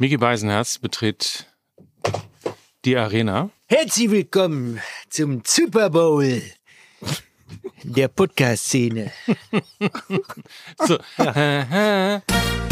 Miki Beisenherz betritt die Arena. Herzlich willkommen zum Super Bowl der Podcast-Szene. So,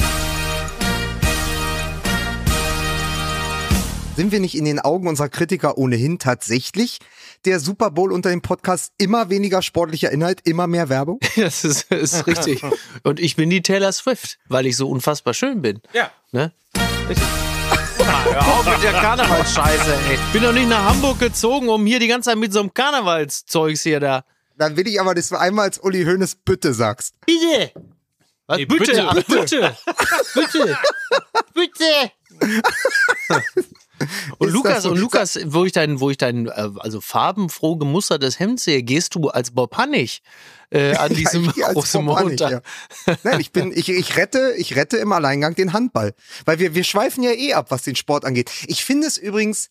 Sind wir nicht in den Augen unserer Kritiker ohnehin tatsächlich der Super Bowl unter dem Podcast immer weniger sportlicher Inhalt, immer mehr Werbung? Das ist, ist richtig. Und ich bin die Taylor Swift, weil ich so unfassbar schön bin. Ja. Ne? Ah, hör auf mit der Karnevalsscheiße, ey. Bin doch nicht nach Hamburg gezogen, um hier die ganze Zeit mit so einem Karnevalszeugs hier da. Dann will ich aber, dass du einmal als Uli Hoeneß Bitte sagst. Bitte! Was? Nee, bitte, bitte, ach, bitte, bitte, bitte. Und Ist Lukas, so- und Lukas, wo ich dein, wo ich dein, äh, also farbenfroh gemustertes Hemd sehe, gehst du als Bob Hannig äh, an diesem Ja, großen Hannig, ja. Nein, ich bin, ich, ich rette, ich rette im Alleingang den Handball. Weil wir, wir schweifen ja eh ab, was den Sport angeht. Ich finde es übrigens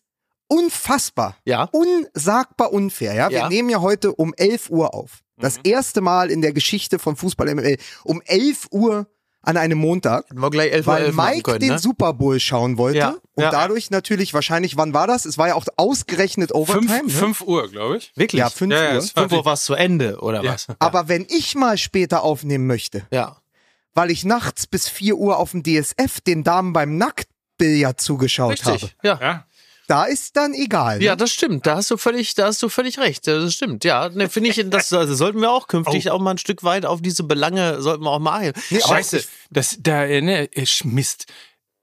unfassbar, Ja. unsagbar unfair, ja. Wir Ja. nehmen ja heute um 11 Uhr auf. Das erste Mal in der Geschichte von Fußball ML um 11 Uhr an einem Montag. 11 weil Uhr machen Mike können, den ne? Super Bowl schauen wollte Ja, und ja. dadurch natürlich wahrscheinlich, wann war das? Es war ja auch ausgerechnet Overtime. Fünf, ne? fünf Uhr, glaube ich. Wirklich? Ja, 5 Ja, ja, Uhr. es war- 5 Uhr war es zu Ende, oder Ja. was? Aber wenn ich mal später aufnehmen möchte, Ja. weil ich nachts bis 4 Uhr auf dem DSF den Damen beim Nacktbillard zugeschaut habe, Richtig. Ja. Ja. Da ist dann egal. Ja, ne? das stimmt. Da hast du völlig, da hast du völlig recht. Das stimmt. Ja, ne, finde ich, das also sollten wir auch künftig auch mal ein Stück weit auf diese Belange sollten wir auch mal. Nee, aber Scheiße, ich- das, da, äh, ne, ich- Mist.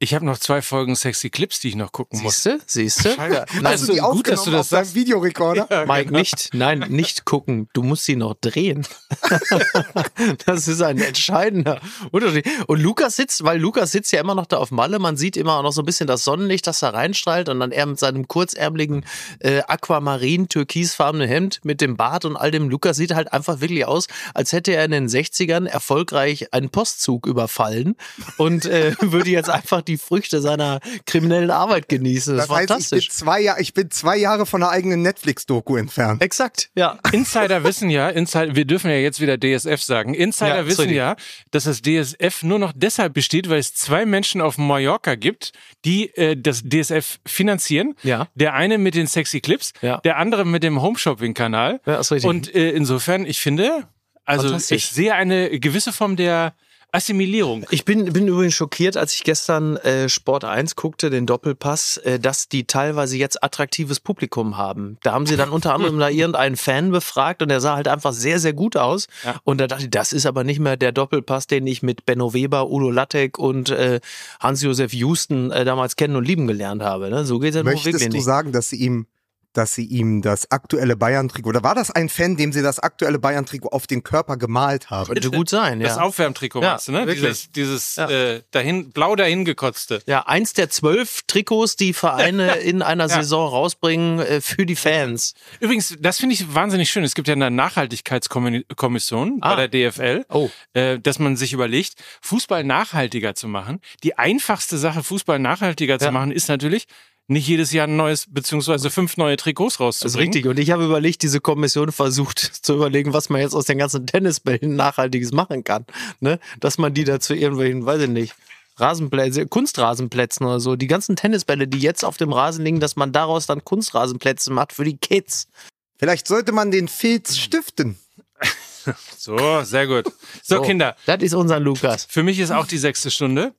Ich habe noch zwei Folgen Sexy Clips, die ich noch gucken muss. Siehste, siehste. Ja. Du die gut, dass du das sagst. Videorekorder? Mike, nicht, nein, nicht gucken. Du musst sie noch drehen. das ist ein entscheidender Unterschied. Und Lukas sitzt, weil Lukas sitzt ja immer noch da auf Malle. Man sieht immer auch noch so ein bisschen das Sonnenlicht, das da reinstrahlt. Und dann er mit seinem kurzärmeligen äh, Aquamarin, türkisfarbenen Hemd mit dem Bart und all dem. Lukas sieht halt einfach wirklich aus, als hätte er in den 60ern erfolgreich einen Postzug überfallen und äh, würde jetzt einfach die Früchte seiner kriminellen Arbeit genießen. Das, Das heißt, ich bin, fantastisch. zwei Jahr, ich bin zwei Jahre von einer eigenen Netflix-Doku entfernt. Exakt, ja. Insider wissen ja, Insider, wir dürfen ja jetzt wieder DSF sagen. Insider Ja, wissen ja, dass das DSF nur noch deshalb besteht, weil es zwei Menschen auf Mallorca gibt, die äh, das DSF finanzieren. Ja. Der eine mit den sexy Clips, Ja. der andere mit dem Homeshopping-Kanal. Ja. Und äh, insofern, ich finde, also Fantastisch. ich sehe eine gewisse Form der Assimilierung. Ich bin, bin übrigens schockiert, als ich gestern äh, Sport 1 guckte, den Doppelpass, äh, dass die teilweise jetzt attraktives Publikum haben. Da haben sie dann unter anderem da irgendeinen Fan befragt und der sah halt einfach sehr, sehr gut aus. Ja. Und da dachte ich, das ist aber nicht mehr der Doppelpass, den ich mit Benno Weber, Udo Lattek und äh, Hans-Josef Houston äh, damals kennen und lieben gelernt habe. Ne? So geht es ja nur Möchtest du nicht. sagen, dass sie ihm, dass sie ihm das aktuelle Bayern-Trikot, oder war das ein Fan, dem sie das aktuelle Bayern-Trikot auf den Körper gemalt haben? Könnte gut sein, Das ja. Aufwärmtrikot Ja, meinst du, ne? wirklich. Dieses, dieses Ja. äh, dahin, blau dahin gekotzte. Ja, eins der zwölf Trikots, die Vereine in einer Ja. Saison rausbringen äh, für die Fans. Übrigens, das finde ich wahnsinnig schön. Es gibt ja eine Nachhaltigkeitskommission Ah. bei der DFL, Oh. äh, dass man sich überlegt, Fußball nachhaltiger zu machen. Die einfachste Sache, Fußball nachhaltiger zu Ja. machen, ist natürlich, nicht jedes Jahr ein neues, beziehungsweise fünf neue Trikots Das ist rauszubringen. richtig. Und ich habe überlegt, diese Kommission versucht zu überlegen, was man jetzt aus den ganzen Tennisbällen Nachhaltiges machen kann. Ne? Dass man die da zu irgendwelchen, weiß ich nicht, Rasenplätze, Kunstrasenplätzen oder so, die ganzen Tennisbälle, die jetzt auf dem Rasen liegen, dass man daraus dann Kunstrasenplätze macht für die Kids. Vielleicht sollte man den Filz stiften. So, sehr gut. So, So, Kinder, Das ist unser Lukas. für mich ist auch die sechste Stunde.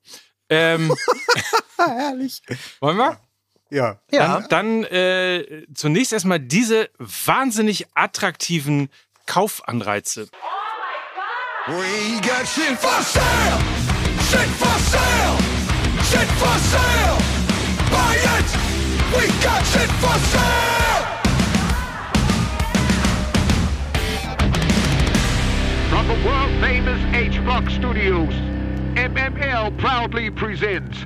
Ähm, herrlich. wollen wir? Ja. Dann, dann äh, zunächst erstmal diese wahnsinnig attraktiven Kaufanreize. We got shit for sale! Shit for sale! Shit for sale! Buy it! We got shit for sale! From the world famous H Block Studios, MML proudly presents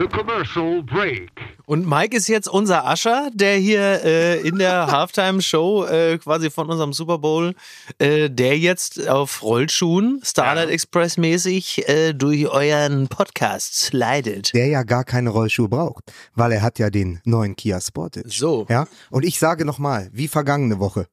the commercial break. Und Mike ist jetzt unser Ascher, der hier äh, in der Halftime-Show äh, quasi von unserem Super Bowl, äh, der jetzt auf Rollschuhen, Starlight Express mäßig, äh, durch euren Podcast slidet. Der ja gar keine Rollschuhe braucht, weil er hat ja den neuen Kia Sportage. So. Ja. Und ich sage nochmal, wie vergangene Woche,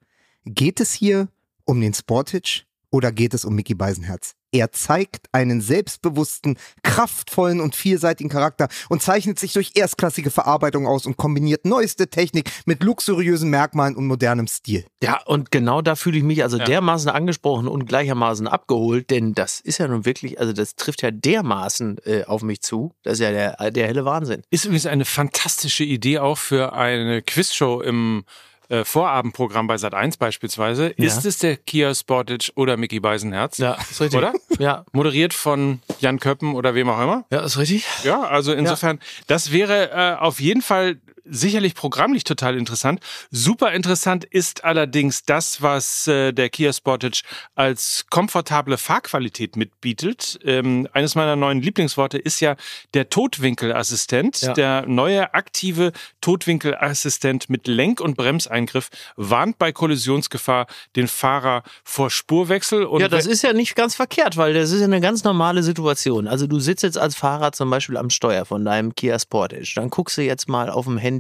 geht es hier um den Sportage Oder geht es um Mickey Beisenherz? Er zeigt einen selbstbewussten, kraftvollen und vielseitigen Charakter und zeichnet sich durch erstklassige Verarbeitung aus und kombiniert neueste Technik mit luxuriösen Merkmalen und modernem Stil. Ja, und genau da fühle ich mich also Ja. dermaßen angesprochen und gleichermaßen abgeholt, denn das ist ja nun wirklich, also das trifft ja dermaßen äh, auf mich zu. Das ist ja der, der helle Wahnsinn. Ist übrigens eine fantastische Idee auch für eine Quizshow im äh, Vorabendprogramm bei Sat1 beispielsweise. Ja. Ist es der Kia Sportage oder Mickey Beisenherz? Ja, ist richtig. Oder? Ja, Moderiert von Jan Köppen oder wem auch immer. ja, ist richtig. Ja, also insofern, das wäre äh, auf jeden Fall sicherlich programmlich total interessant. Super interessant ist allerdings das, was äh, der Kia Sportage als komfortable Fahrqualität mitbietet. Ähm, eines meiner neuen Lieblingsworte ist ja der Totwinkelassistent. Ja. Der neue aktive Totwinkelassistent mit Lenk- und Bremseingriff warnt bei Kollisionsgefahr den Fahrer vor Spurwechsel. Und Ja, das ist ja nicht ganz verkehrt, weil das ist ja eine ganz normale Situation. Also du sitzt jetzt als Fahrer zum Beispiel am Steuer von deinem Kia Sportage. Dann guckst du jetzt mal auf dem Handy,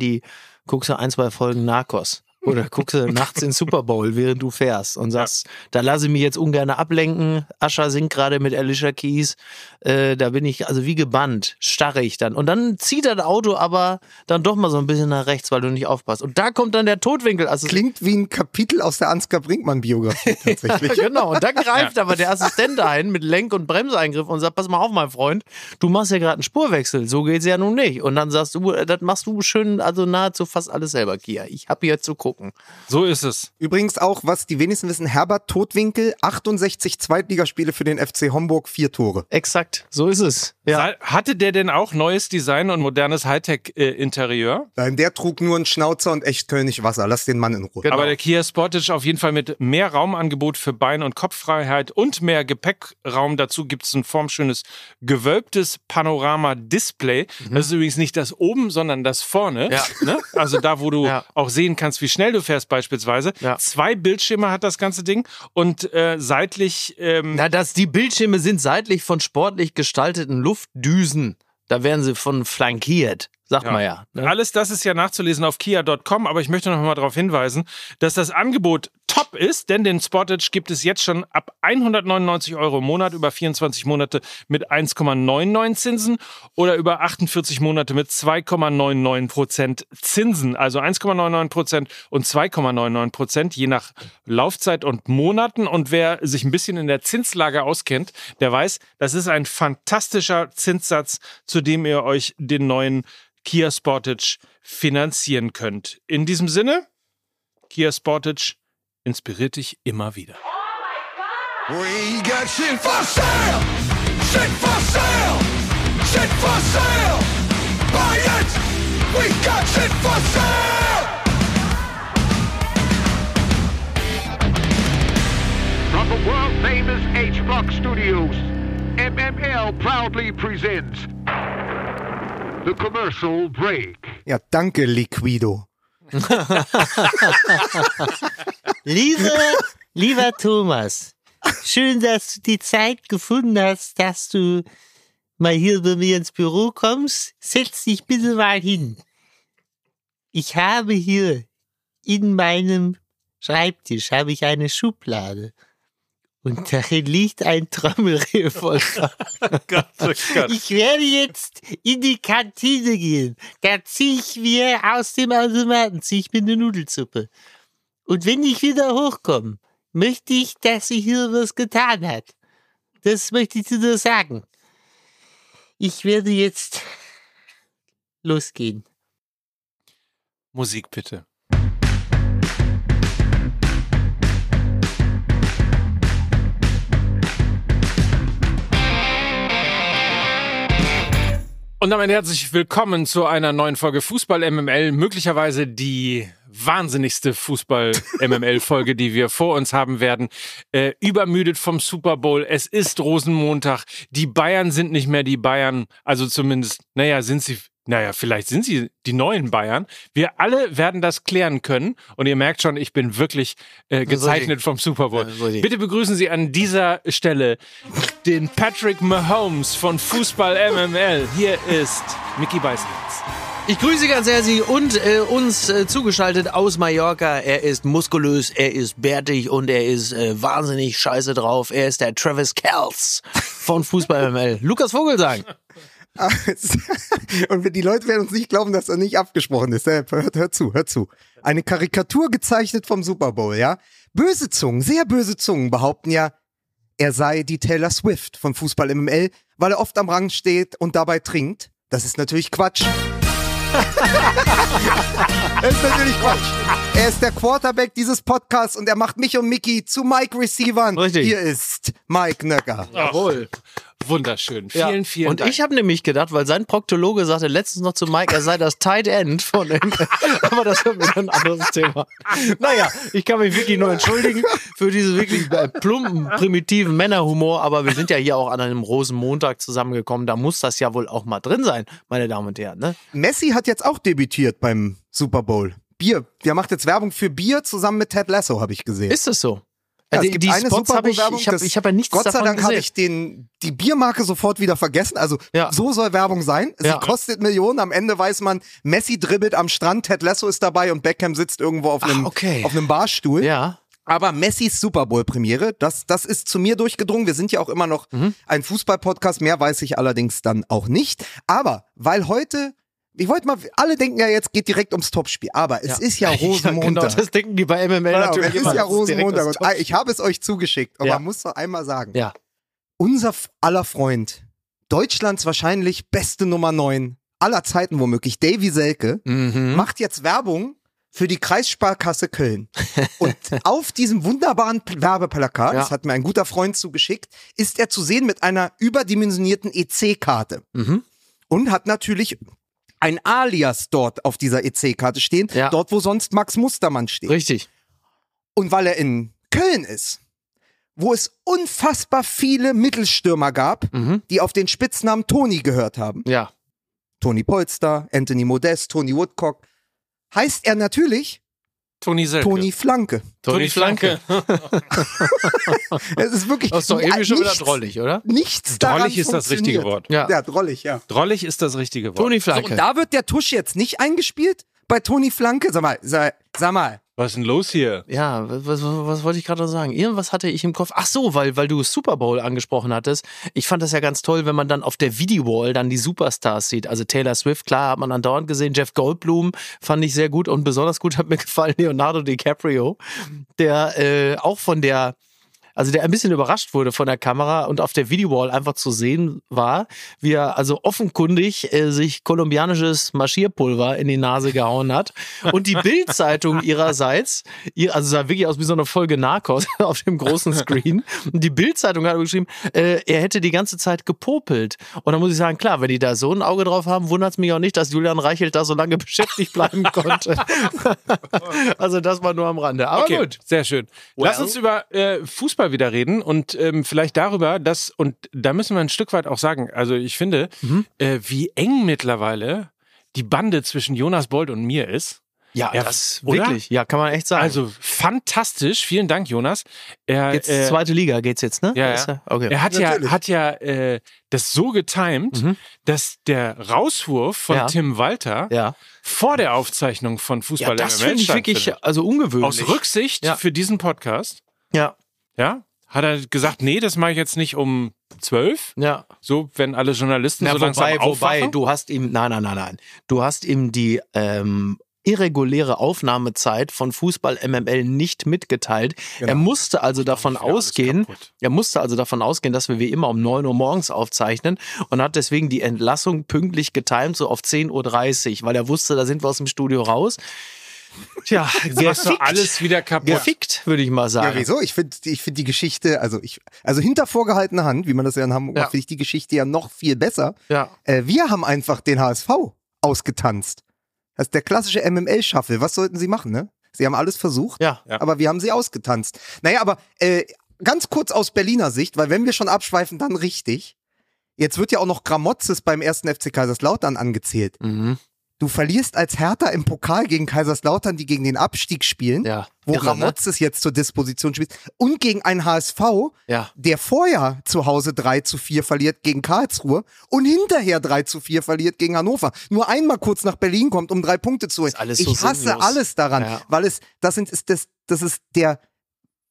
guckst du ein, zwei Folgen Narcos. Oder guckst du nachts in Super Bowl, während du fährst und sagst, da lasse ich mich jetzt ungern ablenken. Ascha singt gerade mit Alicia Keys. Äh, da bin ich also wie gebannt, starre ich dann. Und dann zieht das Auto aber dann doch mal so ein bisschen nach rechts, weil du nicht aufpasst. Und da kommt dann der Totwinkel. Also Klingt wie ein Kapitel aus der Ansgar Brinkmann-Biografie tatsächlich. genau, und dann greift aber der Assistent ein mit Lenk- und Bremseingriff und sagt, pass mal auf, mein Freund, du machst ja gerade einen Spurwechsel, so geht's ja nun nicht. Und dann sagst du, äh, das machst du schön, also nahezu fast alles selber, Kia. Ich hab hier zu gucken. so ist es. Übrigens auch, was die wenigsten wissen, Herbert Totwinkel, 68 Zweitligaspiele für den FC Homburg, vier Tore. Exakt, so ist es. Ja. Hatte der denn auch neues Design und modernes Hightech-Interieur? Nein, der trug nur einen Schnauzer und echt Kölnig Wasser. Lass den Mann in Ruhe. Genau. Aber der Kia Sportage auf jeden Fall mit mehr Raumangebot für Bein- und Kopffreiheit und mehr Gepäckraum. Dazu gibt es ein formschönes gewölbtes Panorama-Display. Das ist übrigens nicht das oben, sondern das vorne. Mhm. Ja. Ne? Also da, wo du Ja. auch sehen kannst, wie schnell du fährst beispielsweise. Ja. Zwei Bildschirme hat das ganze Ding und äh, seitlich ähm, Na, dass die Bildschirme sind seitlich von sportlich gestalteten Luftdüsen. Da werden sie von flankiert, sagt man ja. Ne? Alles das ist ja nachzulesen auf kia.com, aber ich möchte noch mal darauf hinweisen, dass das Angebot top ist, denn den Sportage gibt es jetzt schon ab 199 Euro im Monat über 24 Monate mit 1,99 Zinsen oder über 48 Monate mit 2,99 Prozent Zinsen. Also 1,99 Prozent und 2,99 Prozent je nach Laufzeit und Monaten. Und wer sich ein bisschen in der Zinslage auskennt, der weiß, das ist ein fantastischer Zinssatz, zu dem ihr euch den neuen Kia Sportage finanzieren könnt. In diesem Sinne, Kia Sportage inspiriert dich immer wieder. We got shit for sale! Shit for sale! Shit for sale! Buy it! We got shit for sale! From the world famous H Block Studios, MML proudly presents the commercial break. Ja, danke, Liquido. Liebe, lieber Thomas, schön, dass du die Zeit gefunden hast, dass du mal hier bei mir ins Büro kommst. Setz dich bitte mal hin. Ich habe hier in meinem Schreibtisch habe ich eine Schublade. Und darin liegt ein Trommelrevolver. Ich werde jetzt in die Kantine gehen. Da ziehe ich mir aus dem Automaten, ziehe ich mir eine Nudelsuppe. Und wenn ich wieder hochkomme, möchte ich, dass sie hier was getan hat. Das möchte ich dir nur sagen. Ich werde jetzt losgehen. Musik bitte. Und damit herzlich willkommen zu einer neuen Folge Fußball MML. Möglicherweise die wahnsinnigste Fußball MML Folge, die wir vor uns haben werden. Äh, übermüdet vom Super Bowl. Es ist Rosenmontag. Die Bayern sind nicht mehr die Bayern. Also zumindest, naja, sind sie naja, vielleicht sind sie die neuen Bayern. Wir alle werden das klären können. Und ihr merkt schon, ich bin wirklich äh, gezeichnet vom Super Bowl. Bitte begrüßen Sie an dieser Stelle den Patrick Mahomes von Fußball MML. Hier ist Mickey Beisenherz. Ich grüße ganz herzlich und äh, uns äh, zugeschaltet aus Mallorca. Er ist muskulös, er ist bärtig und er ist äh, wahnsinnig scheiße drauf. Er ist der Travis Kells von Fußball ML. Lukas Vogelsang. Und die Leute werden uns nicht glauben, dass er nicht abgesprochen ist. Hört, hört zu, hört zu. Eine Karikatur gezeichnet vom Super Bowl, ja? Böse Zungen, sehr böse Zungen behaupten ja, er sei die Taylor Swift von Fußball MML, weil er oft am Rang steht und dabei trinkt. Das ist natürlich Quatsch. das ist natürlich Quatsch. Er ist der Quarterback dieses Podcasts und er macht mich und Mickey zu Mike-Receivern. Richtig. Hier ist Mike Nöcker. Jawohl. Wunderschön. Ja. Vielen, vielen und Dank. ich habe nämlich gedacht, weil sein Proktologe sagte letztens noch zu Mike, er sei das Tight End von ihm. Aber das ist wieder ein anderes Thema. Naja, ich kann mich wirklich nur entschuldigen für diesen wirklich plumpen, primitiven Männerhumor. Aber wir sind ja hier auch an einem Rosenmontag zusammengekommen. Da muss das ja wohl auch mal drin sein, meine Damen und Herren. Ne? Messi hat jetzt auch debütiert beim Super Bowl. Bier. Der macht jetzt Werbung für Bier zusammen mit Ted Lasso, habe ich gesehen. Ist es so? Ja, es gibt die eine Spots habe ich, ich habe hab ja nichts Gott sei Dank habe ich den, die Biermarke sofort wieder vergessen. Also Ja. so soll Werbung sein. Sie Ja. kostet Millionen. Am Ende weiß man, Messi dribbelt am Strand, Ted Lasso ist dabei und Beckham sitzt irgendwo auf Ach, einem, okay. auf einem Barstuhl. Ja, Aber Messis Super Bowl Premiere, das, das ist zu mir durchgedrungen. Wir sind ja auch immer noch Mhm. ein Fußball-Podcast. Mehr weiß ich allerdings dann auch nicht. Aber weil heute, ich wollte mal, alle denken ja jetzt geht direkt ums Topspiel. Aber es ist ja Rosenmontag. Genau, das denken die bei MML Genau, natürlich es ist ja Rosenmontag. ah, ich habe es euch zugeschickt. Aber Ja. man muss doch einmal sagen. Ja. Unser aller Freund, Deutschlands wahrscheinlich beste Nummer 9 aller Zeiten womöglich, Davy Selke, Mhm. macht jetzt Werbung für die Kreissparkasse Köln. Und auf diesem wunderbaren Werbeplakat, Ja. das hat mir ein guter Freund zugeschickt, ist er zu sehen mit einer überdimensionierten EC-Karte. Mhm. Und hat natürlich ein Alias dort auf dieser EC-Karte stehen, Ja. dort wo sonst Max Mustermann steht. Richtig. Und weil er in Köln ist, wo es unfassbar viele Mittelstürmer gab, Mhm. die auf den Spitznamen Toni gehört haben. Ja. Toni Polster, Anthony Modest, Toni Woodcock. Heißt er natürlich Toni Selke. Toni Flanke. Toni Flanke. Es ist wirklich Das ist doch irgendwie schon wieder drollig, oder? Nichts daran Drollig ist das richtige. Wort. Ja. Ja, drollig, ja. Drollig ist das richtige Wort. Toni So, Flanke. und da wird der Tusch jetzt nicht eingespielt bei Toni Flanke. Sag mal, sag, sag mal. Was ist denn los hier? ja, was, was, was wollte ich gerade noch sagen? Irgendwas hatte ich im Kopf. Ach so, weil, weil du Super Bowl angesprochen hattest. Ich fand das ja ganz toll, wenn man dann auf der Videowall dann die Superstars sieht. Also Taylor Swift, klar, hat man andauernd gesehen. Jeff Goldblum fand ich sehr gut und besonders gut hat mir gefallen Leonardo DiCaprio, der äh, auch von der also der ein bisschen überrascht wurde von der Kamera und auf der Videowall einfach zu sehen war, wie er also offenkundig äh, sich kolumbianisches Marschierpulver in die Nase gehauen hat. Und die Bild-Zeitung ihrerseits, ihr, also sah wirklich aus wie so eine Folge Narcos auf dem großen Screen. Und die Bild-Zeitung hat geschrieben, äh, er hätte die ganze Zeit gepopelt. Und da muss ich sagen, klar, wenn die da so ein Auge drauf haben, wundert es mich auch nicht, dass Julian Reichelt da so lange beschäftigt bleiben konnte. also das war nur am Rande. Aber Okay, gut. sehr schön. Lass Well. uns über äh, Fußball wieder reden und ähm, vielleicht darüber, dass, und da müssen wir ein Stück weit auch sagen, also ich finde, Mhm. äh, wie eng mittlerweile die Bande zwischen Jonas Bold und mir ist. Ja, Ja, das oder? wirklich. Ja, kann man echt sagen. Also fantastisch, vielen Dank, Jonas. Er, jetzt äh, zweite Liga geht's jetzt, ne? Ja, Ist ja. Okay. Er hat ja, Natürlich. hat ja äh, das so getimt, Mhm. dass der Rauswurf von Ja. Tim Walter ja. vor der Aufzeichnung von Fußball ja, das finde ich wirklich also ungewöhnlich. Aus Rücksicht Ja. für diesen Podcast, Ja, ja, hat er gesagt, nee, das mache ich jetzt nicht um zwölf, ja. so wenn alle Journalisten Na, so langsam wobei, wobei, aufwachen. du hast ihm, nein, nein, nein, nein. Du hast ihm die ähm, irreguläre Aufnahmezeit von Fußball MML nicht mitgeteilt. Er musste also davon alles ausgehen, er musste also davon ausgehen, dass wir wie immer um 9 Uhr morgens aufzeichnen und hat deswegen die Entlassung pünktlich getimt, so auf 10.30 Uhr, weil er wusste, da sind wir aus dem Studio raus. Tja, Jetzt machst du alles wieder kaputt. gefickt, würde ich mal Ja, sagen. wieso? Ich finde ich find die Geschichte, also ich, also hinter vorgehaltener Hand, wie man das ja in Hamburg Ja. macht, finde ich die Geschichte ja noch viel besser. Ja. Äh, wir haben einfach den HSV ausgetanzt. Das ist der klassische MML-Shuffle. Was sollten sie machen, ne? Sie haben alles versucht, Ja. Ja. aber wir haben sie ausgetanzt. Naja, aber äh, ganz kurz aus Berliner Sicht, weil wenn wir schon abschweifen, dann richtig. Jetzt wird ja auch noch Gramozis beim ersten FC Kaiserslautern angezählt. Mhm. Du verlierst als Hertha im Pokal gegen Kaiserslautern, die gegen den Abstieg spielen, Ja. wo Irre, ne? Ramotzes jetzt zur Disposition spielt, und gegen einen HSV, Ja. der vorher zu Hause 3 zu 4 verliert gegen Karlsruhe und hinterher 3 zu 4 verliert gegen Hannover. Nur einmal kurz nach Berlin kommt, um drei Punkte zu holen. Ich so hasse sinnlos. alles daran, Ja. weil es, das sind, ist das, das ist der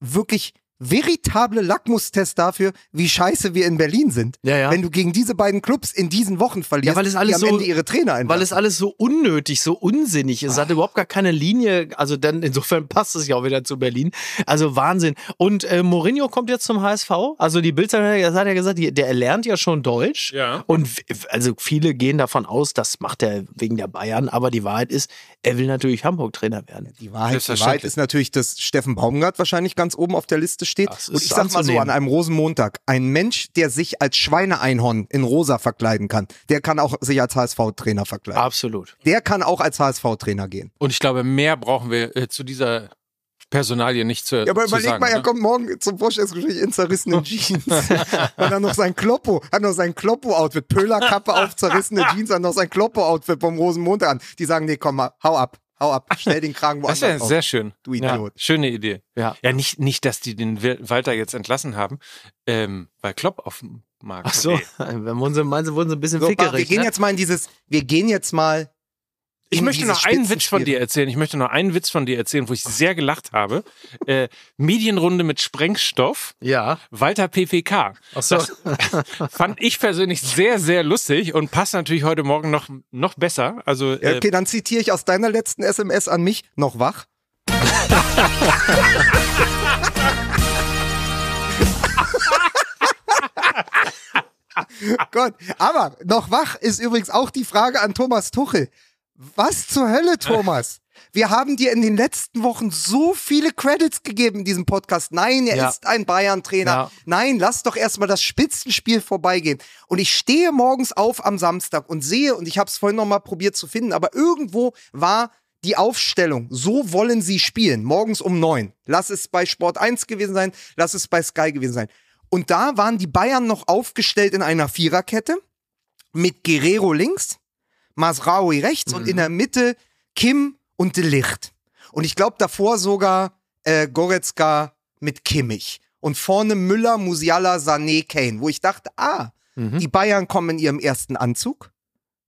wirklich veritable Lackmustest dafür, wie scheiße wir in Berlin sind. Ja, ja. Wenn du gegen diese beiden Clubs in diesen Wochen verlierst, Ja, weil es alles die am so- Ende ihre Trainer einfach. Weil es alles so unnötig, so unsinnig ist. Es hat überhaupt gar keine Linie. Also dann insofern passt es ja auch wieder zu Berlin. Also Wahnsinn. Und äh, Mourinho kommt jetzt zum HSV. Also die Bildzeitung das hat ja gesagt, die, der lernt ja schon Deutsch. Ja. Und also viele gehen davon aus, das macht er wegen der Bayern. Aber die Wahrheit ist, er will natürlich Hamburg-Trainer werden. Die Wahrheit, die Wahrheit ist natürlich, dass Steffen Baumgart wahrscheinlich ganz oben auf der Liste steht. Das Und ich sag mal so, an einem Rosenmontag, ein Mensch, der sich als Schweineeinhorn in rosa verkleiden kann, der kann auch sich als HSV-Trainer verkleiden. Absolut. Der kann auch als HSV-Trainer gehen. Und ich glaube, mehr brauchen wir äh, zu dieser Personalie nicht zu, Ja, aber überleg sagen. mal, er oder? kommt morgen zum Vorstellungsgespräch in zerrissenen Jeans. hat er noch sein Kloppo, hat noch sein Kloppo-Outfit, Pöhlerkappe auf, zerrissene Jeans, hat noch sein Kloppo-Outfit vom Rosenmontag an. Die sagen, nee, komm mal, hau ab, hau ab, stell den Kragen Das woanders ist ja auf. sehr schön. Du Ja, Idiot. schöne Idee. Ja. Ja, nicht, nicht, dass die den Walter jetzt entlassen haben, ähm, weil Klopp auf dem Markt Ach so, wenn wurden sie, meinen sie, wurden sie ein bisschen So, fickerig. wir gehen ne? jetzt mal in dieses, wir gehen jetzt mal. Ich möchte noch einen Witz von dir erzählen. Ich möchte noch einen Witz von dir erzählen, wo ich sehr gelacht habe. Äh, Medienrunde mit Sprengstoff. Ja. Walter PPK. Ach so. Das fand ich persönlich sehr, sehr lustig und passt natürlich heute Morgen noch, noch besser. Also, Ja, äh, okay, dann zitiere ich aus deiner letzten SMS an mich. Noch wach? Gott, aber noch wach ist übrigens auch die Frage an Thomas Tuchel. Was zur Hölle, Thomas? Wir haben dir in den letzten Wochen so viele Credits gegeben in diesem Podcast. Nein, er Ja. ist ein Bayern-Trainer. Ja. Nein, lass doch erstmal das Spitzenspiel vorbeigehen. Und ich stehe morgens auf am Samstag und sehe, und ich habe es vorhin noch mal probiert zu finden, aber irgendwo war die Aufstellung, so wollen sie spielen, morgens um neun. Lass es bei Sport 1 gewesen sein, lass es bei Sky gewesen sein. Und da waren die Bayern noch aufgestellt in einer Viererkette mit Guerrero links, Masraoui rechts und in der Mitte Kim und De Licht. Und ich glaube davor sogar äh, Goretzka mit Kimmich. Und vorne Müller, Musiala, Sané, Kane. Wo ich dachte, ah, die Bayern kommen in ihrem ersten Anzug.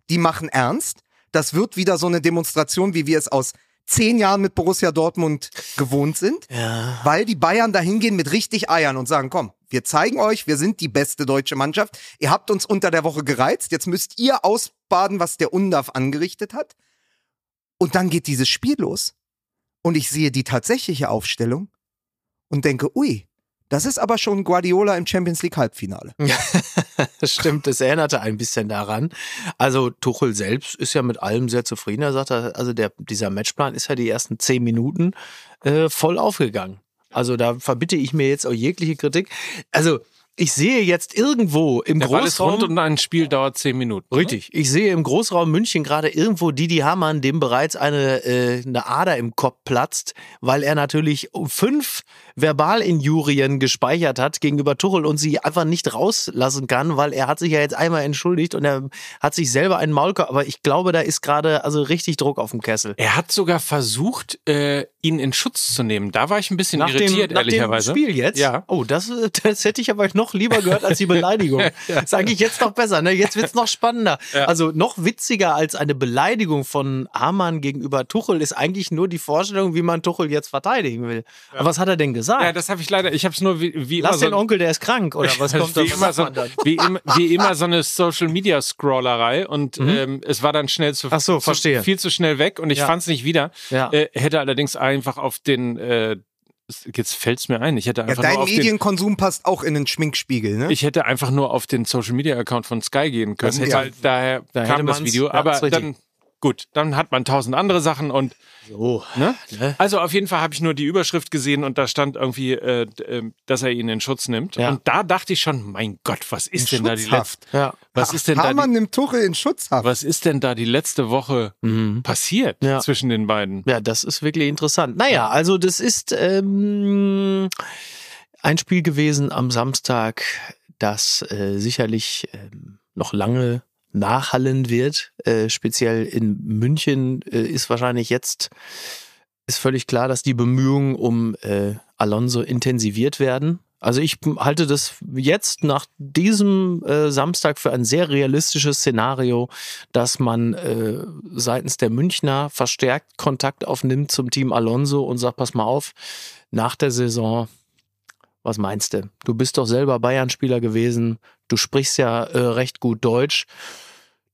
Die machen ernst. Das wird wieder so eine Demonstration, wie wir es aus zehn Jahren mit Borussia Dortmund gewohnt sind. Ja. Weil die Bayern da hingehen mit richtig Eiern und sagen, komm, wir zeigen euch, wir sind die beste deutsche Mannschaft. Ihr habt uns unter der Woche gereizt. Jetzt müsst ihr ausbaden, was der Undarf angerichtet hat. Und dann geht dieses Spiel los. Und ich sehe die tatsächliche Aufstellung und denke, ui, das ist aber schon Guardiola im Champions League Halbfinale. Das stimmt, es erinnerte ein bisschen daran. Also Tuchel selbst ist ja mit allem sehr zufrieden. Er sagt, also der, dieser Matchplan ist ja die ersten zehn Minuten äh, voll aufgegangen. Also da verbitte ich mir jetzt auch jegliche Kritik. Also ich sehe jetzt irgendwo im der Ball ist rund Großraum... und ein Spiel dauert zehn Minuten. Richtig. Ich sehe im Großraum München gerade irgendwo Didi Hamann, dem bereits eine, äh, eine Ader im Kopf platzt, weil er natürlich fünf Verbalinjurien gespeichert hat gegenüber Tuchel und sie einfach nicht rauslassen kann, weil er hat sich ja jetzt einmal entschuldigt und er hat sich selber einen Maulkorb. Aber ich glaube, da ist gerade also richtig Druck auf dem Kessel. Er hat sogar versucht, äh, ihn in Schutz zu nehmen. Da war ich ein bisschen Nach dem, irritiert, nach dem ehrlicherweise. Spiel jetzt? Ja. Oh, das, äh, das hätte ich aber noch lieber gehört als die Beleidigung. Sage ich jetzt noch besser, ne? Jetzt wird's noch spannender. Also noch witziger als eine Beleidigung von Hamann gegenüber Tuchel ist eigentlich nur die Vorstellung, wie man Tuchel jetzt verteidigen will. Aber was hat er denn gesagt? Ja, das habe ich leider, ich habe es nur wie, wie Lass immer den so, Onkel, der ist krank, oder was kommt wie, immer so, wie, immer, wie immer so eine Social Media Scrollerei und ähm, es war dann schnell zu, Mhm. Ach so, zu verstehe. viel zu schnell weg und ich Ja. fand es nicht wieder. Ja. Äh, hätte allerdings einfach auf den äh, jetzt fällt's mir ein, ich hätte Ja, einfach dein nur auf den Medienkonsum passt auch in den Schminkspiegel, ne? ich hätte einfach nur auf den Social Media Account von Sky gehen können, Das hätte- weil daher da hätte kam das Video. ja, aber dann, gut, dann hat man tausend andere Sachen und So. Ne? Ne? Also auf jeden Fall habe ich nur die Überschrift gesehen und da stand irgendwie, äh, ähm, dass er ihn in Schutz nimmt. Ja. Und da dachte ich schon, mein Gott, was ist denn da die Schutzhaft. letzte, Ja. was ist denn da Hamann die, nimmt Tuchel in Schutzhaft. was ist denn da die letzte Woche passiert Ja. zwischen den beiden? Ja, das ist wirklich interessant. Naja, also das ist ähm, ein Spiel gewesen am Samstag, das äh, sicherlich ähm, noch lange nachhallen wird. Äh, speziell in München äh, ist wahrscheinlich jetzt ist völlig klar, dass die Bemühungen um äh, Alonso intensiviert werden. Also ich halte das jetzt nach diesem äh, Samstag für ein sehr realistisches Szenario, dass man äh, seitens der Münchner verstärkt Kontakt aufnimmt zum Team Alonso und sagt, pass mal auf, nach der Saison, was meinst du? Du bist doch selber Bayern-Spieler gewesen, du sprichst ja äh, recht gut Deutsch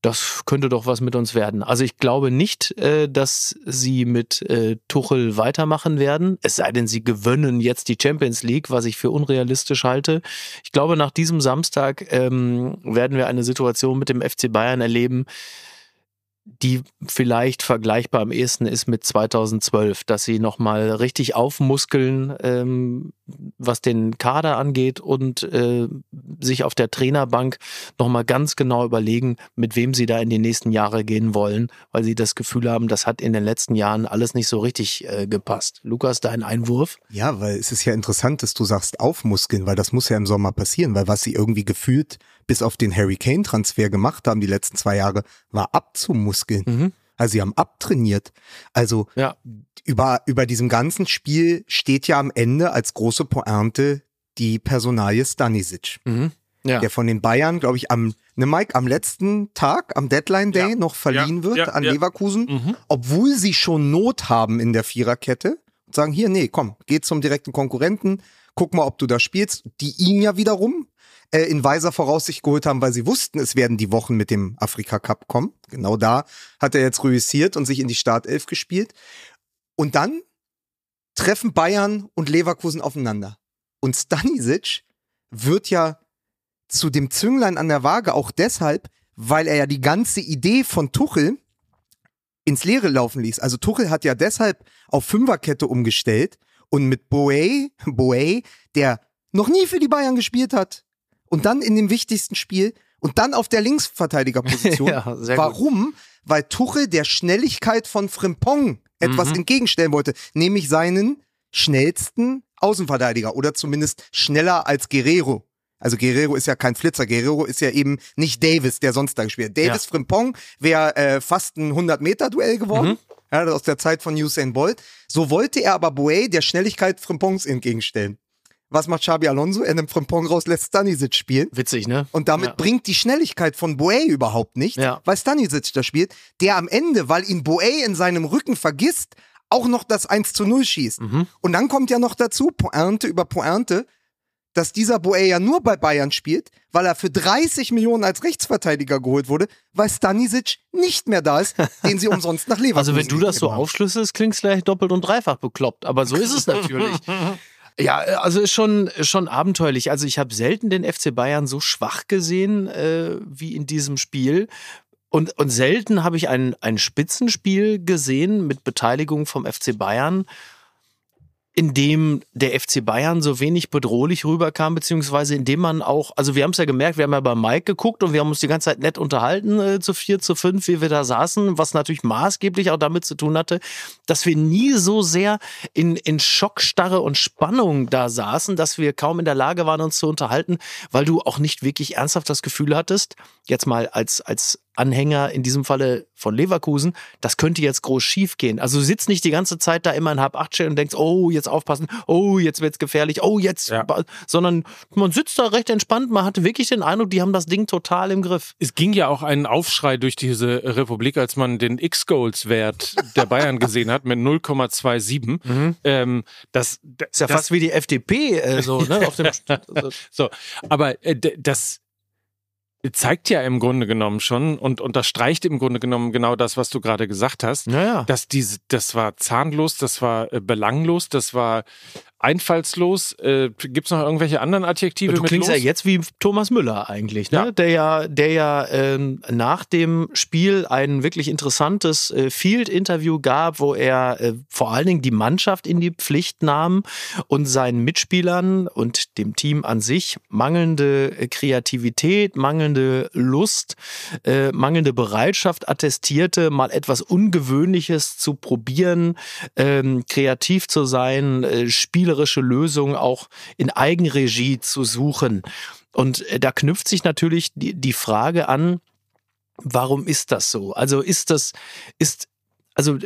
das könnte doch was mit uns werden. Also ich glaube nicht, äh, dass sie mit äh, Tuchel weitermachen werden, es sei denn, sie gewöhnen jetzt die Champions League, was ich für unrealistisch halte. Ich glaube, nach diesem Samstag ähm, werden wir eine Situation mit dem FC Bayern erleben, die vielleicht vergleichbar am ehesten ist mit 2012, dass sie nochmal richtig aufmuskeln, ähm, was den Kader angeht und äh, sich auf der Trainerbank nochmal ganz genau überlegen, mit wem sie da in die nächsten Jahre gehen wollen, weil sie das Gefühl haben, das hat in den letzten Jahren alles nicht so richtig äh, gepasst. Lukas, dein Einwurf? Ja, weil es ist ja interessant, dass du sagst aufmuskeln, weil das muss ja im Sommer passieren, weil was sie irgendwie gefühlt bis auf den Harry Kane Transfer gemacht haben die letzten zwei Jahre, war abzumuskeln. Mhm. Also sie haben abtrainiert. Also Ja. über, über diesem ganzen Spiel steht ja am Ende als große Pointe die Personalie Stanisic, Mhm. Ja. der von den Bayern, glaube ich, am, ne Mike, am letzten Tag, am Deadline Day Ja. noch verliehen wird an. Leverkusen, Mhm. obwohl sie schon Not haben in der Viererkette und sagen, hier, nee, komm, geh zum direkten Konkurrenten, guck mal, ob du da spielst, die ihn ja wiederum äh, in weiser Voraussicht geholt haben, weil sie wussten, es werden die Wochen mit dem Afrika Cup kommen. Genau da hat er jetzt reüssiert und sich in die Startelf gespielt. Und dann treffen Bayern und Leverkusen aufeinander. Und Stanisic wird ja zu dem Zünglein an der Waage auch deshalb, weil er ja die ganze Idee von Tuchel ins Leere laufen ließ. Also Tuchel hat ja deshalb auf Fünferkette umgestellt und mit Boe, Boe, der noch nie für die Bayern gespielt hat und dann in dem wichtigsten Spiel und dann auf der Linksverteidigerposition. Ja, sehr gut. Warum? Weil Tuchel der Schnelligkeit von Frimpong etwas Mhm. entgegenstellen wollte, nämlich seinen schnellsten Außenverteidiger oder zumindest schneller als Guerrero. Also Guerrero ist ja kein Flitzer, Guerrero ist ja eben nicht Davis, der sonst da gespielt hat. Davis Ja. Frimpong wäre äh, fast ein 100-Meter-Duell geworden. Mhm. Ja, aus der Zeit von Usain Bolt. So wollte er aber Boe der Schnelligkeit Frimpongs entgegenstellen. Was macht Xabi Alonso? Er nimmt Frimpong raus, lässt Stanisic spielen. Witzig, ne? Und damit Ja. bringt die Schnelligkeit von Boe überhaupt nicht, Ja. weil Stanisic da spielt, der am Ende, weil ihn Boe in seinem Rücken vergisst, auch noch das 1 zu 0 schießt. Mhm. Und dann kommt ja noch dazu, Pointe über Pointe, dass dieser Boe ja nur bei Bayern spielt, weil er für 30 Millionen als Rechtsverteidiger geholt wurde, weil Stanisic nicht mehr da ist, den sie umsonst nach Leverkusen Also wenn du das so aufschlüsselst, klingst gleich doppelt und dreifach bekloppt. Aber so ist es natürlich. Ja, also ist schon, schon abenteuerlich. Also ich habe selten den FC Bayern so schwach gesehen äh, wie in diesem Spiel. Und, und selten habe ich ein, ein Spitzenspiel gesehen mit Beteiligung vom FC Bayern, in dem der FC Bayern so wenig bedrohlich rüberkam, beziehungsweise in dem man auch, also wir haben es ja gemerkt, wir haben ja bei Mike geguckt und wir haben uns die ganze Zeit nett unterhalten, äh, zu vier, zu fünf, wie wir da saßen, was natürlich maßgeblich auch damit zu tun hatte, dass wir nie so sehr in, in Schockstarre und Spannung da saßen, dass wir kaum in der Lage waren, uns zu unterhalten, weil du auch nicht wirklich ernsthaft das Gefühl hattest, jetzt mal als, als Anhänger in diesem Falle von Leverkusen, das könnte jetzt groß schief gehen. Also sitzt nicht die ganze Zeit da immer in halb acht und denkst, oh, jetzt aufpassen, oh, jetzt wird's gefährlich, oh, jetzt, Ja. sondern man sitzt da recht entspannt, man hatte wirklich den Eindruck, die haben das Ding total im Griff. Es ging ja auch ein Aufschrei durch diese Republik, als man den X-Goals-Wert der Bayern gesehen hat mit 0,27. Ähm, das, Mhm. Ist ja das, fast wie die FDP, äh, so, ne, auf dem, So, aber äh, das zeigt ja im Grunde genommen schon und unterstreicht im Grunde genommen genau das, was du gerade gesagt hast. naja. Dass diese, das war zahnlos, das war äh, belanglos, das war einfallslos. Äh, Gibt es noch irgendwelche anderen Adjektive Du mit klingst los? ja jetzt wie Thomas Müller eigentlich, ne? Ja. Der ja, der ja ähm, nach dem Spiel ein wirklich interessantes äh, Field-Interview gab, wo er äh, vor allen Dingen die Mannschaft in die Pflicht nahm und seinen Mitspielern und dem Team an sich mangelnde äh, Kreativität, mangelnde Lust, äh, mangelnde Bereitschaft attestierte, mal etwas Ungewöhnliches zu probieren, ähm, kreativ zu sein, äh, spielerische Lösungen auch in Eigenregie zu suchen. Und äh, da knüpft sich natürlich die, die Frage an, Warum ist das so? Also ist das, ist, also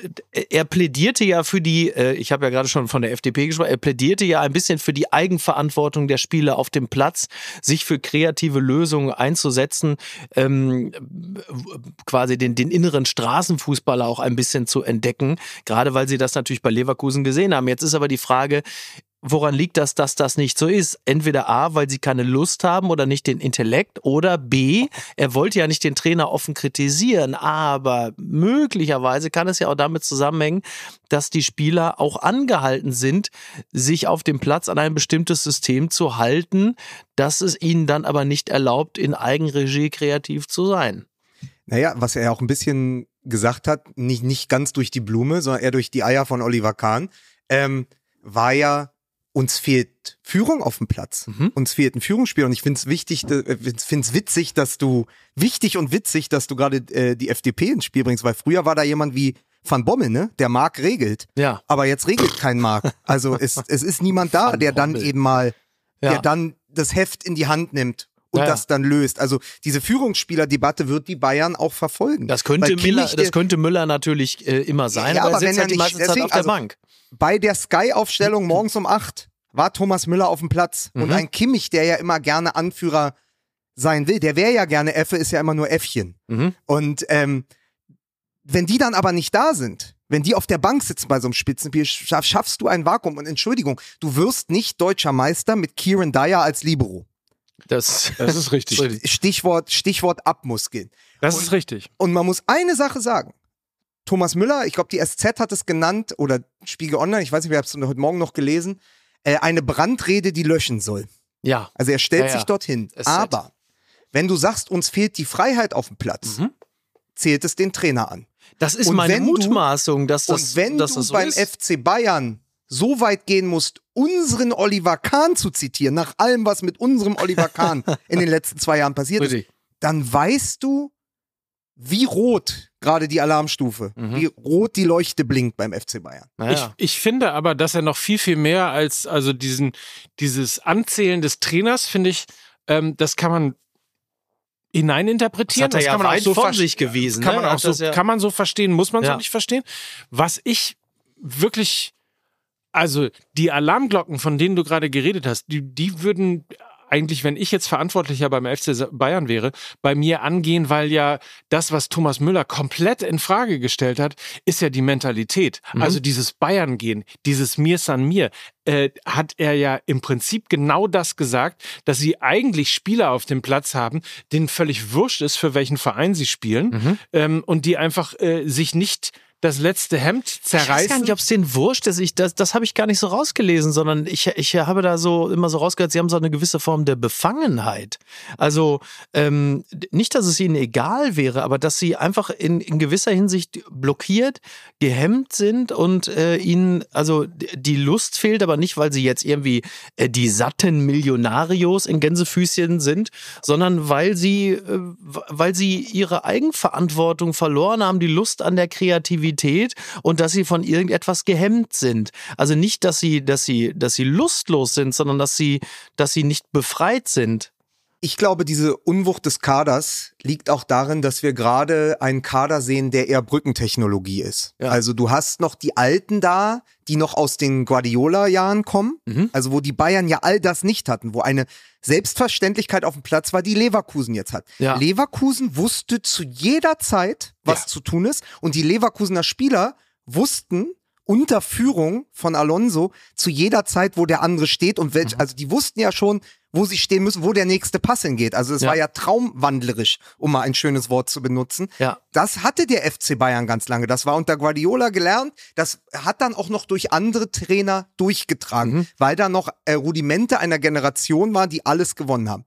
er plädierte ja für die, äh, ich habe ja gerade schon von der FDP gesprochen, er plädierte ja ein bisschen für die Eigenverantwortung der Spieler auf dem Platz, sich für kreative Lösungen einzusetzen, ähm, quasi den, den inneren Straßenfußballer auch ein bisschen zu entdecken, gerade weil sie das natürlich bei Leverkusen gesehen haben. Jetzt ist aber die Frage, Woran liegt das, dass das nicht so ist? Entweder A, weil sie keine Lust haben oder nicht den Intellekt oder B, er wollte ja nicht den Trainer offen kritisieren, aber möglicherweise kann es ja auch damit zusammenhängen, dass die Spieler auch angehalten sind, sich auf dem Platz an ein bestimmtes System zu halten, das es ihnen dann aber nicht erlaubt, in Eigenregie kreativ zu sein. Naja, was er ja auch ein bisschen gesagt hat, nicht, nicht ganz durch die Blume, sondern eher durch die Eier von Oliver Kahn, ähm, war ja, uns fehlt Führung auf dem Platz. Mhm. Uns fehlt ein Führungsspiel und ich finde es wichtig, äh, finde es witzig, dass du, wichtig und witzig, dass du gerade äh, die FDP ins Spiel bringst, weil früher war da jemand wie Van Bommel, ne? Der Mark regelt. Ja. Aber jetzt regelt kein Mark. Also es, es ist niemand da, Van der dann Bommel. eben mal, Ja. der dann das Heft in die Hand nimmt und Ja, das dann löst. Also diese Führungsspielerdebatte wird die Bayern auch verfolgen. Das könnte, Müller, das könnte Müller natürlich äh, immer sein, Ja, aber, aber er wenn er halt die nicht- deswegen, auf der also- Bank. bei der Sky-Aufstellung morgens um acht war Thomas Müller auf dem Platz. Und Mhm. ein Kimmich, der ja immer gerne Anführer sein will, der wäre ja gerne Effe, ist ja immer nur Äffchen. Mhm. Und ähm, wenn die dann aber nicht da sind, wenn die auf der Bank sitzen bei so einem Spitzenspiel, schaff, schaffst du ein Vakuum. Und Entschuldigung, du wirst nicht deutscher Meister mit Kieran Dyer als Libero. Das, Das ist richtig. Stichwort, Stichwort Abmuskeln. Das ist richtig. Und man muss eine Sache sagen. Thomas Müller, ich glaube, die SZ hat es genannt, oder Spiegel Online, ich weiß nicht, wir haben es heute Morgen noch gelesen, äh, eine Brandrede, die löschen soll. ja. Also er stellt Ja, ja. sich dorthin. SZ. Aber wenn du sagst, uns fehlt die Freiheit auf dem Platz, Mhm. zählt es den Trainer an. Das ist Und meine wenn du- Mutmaßung, dass das, Und wenn dass du das so beim ist. FC Bayern so weit gehen musst, unseren Oliver Kahn zu zitieren, nach allem, was mit unserem Oliver Kahn in den letzten zwei Jahren passiert ist, dann weißt du, wie rot gerade die Alarmstufe, Mhm. wie rot die Leuchte blinkt beim FC Bayern. Naja. Ich, ich finde aber, dass er noch viel, viel mehr als also diesen, dieses Anzählen des Trainers, finde ich, ähm, das kann man das hineininterpretieren. hat er das ja kann man auch so von sich gewesen. Kann ne? man auch so, das ja- kann man so verstehen, muss man Ja. so nicht verstehen. Was ich wirklich, also die Alarmglocken, von denen du gerade geredet hast, die, die würden eigentlich, wenn ich jetzt Verantwortlicher beim FC Bayern wäre, bei mir angehen, weil ja das, was Thomas Müller komplett in Frage gestellt hat, ist ja die Mentalität. Mhm. Also dieses Bayern-Gehen, dieses Mir san mir, äh, hat er ja im Prinzip genau das gesagt, dass sie eigentlich Spieler auf dem Platz haben, denen völlig wurscht ist, für welchen Verein sie spielen Mhm. ähm, und die einfach äh, sich nicht das letzte Hemd Ich weiß zerreißen. gar nicht, ob es denen wurscht ist. Ich, das das habe ich gar nicht so rausgelesen, sondern ich, ich habe da so immer so rausgehört, sie haben so eine gewisse Form der Befangenheit. Also ähm, nicht, dass es ihnen egal wäre, aber dass sie einfach in, in gewisser Hinsicht blockiert, gehemmt sind und äh, ihnen also die Lust fehlt, aber nicht, weil sie jetzt irgendwie äh, die satten Millionarios in Gänsefüßchen sind, sondern weil sie, äh, weil sie ihre Eigenverantwortung verloren haben, die Lust an der Kreativität und dass sie von irgendetwas gehemmt sind. Also nicht, dass sie, dass sie, dass sie lustlos sind, sondern dass sie, dass sie nicht befreit sind. Ich glaube, diese Unwucht des Kaders liegt auch darin, dass wir gerade einen Kader sehen, der eher Brückentechnologie ist. Ja. Also du hast noch die Alten da, die noch aus den Guardiola-Jahren kommen, Mhm. also wo die Bayern ja all das nicht hatten, wo eine Selbstverständlichkeit auf dem Platz war, die Leverkusen jetzt hat. Ja. Leverkusen wusste zu jeder Zeit, was Ja. zu tun ist und die Leverkusener Spieler wussten unter Führung von Alonso zu jeder Zeit, wo der andere steht und welch, Mhm. also die wussten ja schon, wo sie stehen müssen, wo der nächste Pass hingeht. Also es Ja. war ja traumwandlerisch, um mal ein schönes Wort zu benutzen. Ja. Das hatte der FC Bayern ganz lange. Das war unter Guardiola gelernt. Das hat dann auch noch durch andere Trainer durchgetragen, Mhm. weil da noch äh, Rudimente einer Generation waren, die alles gewonnen haben.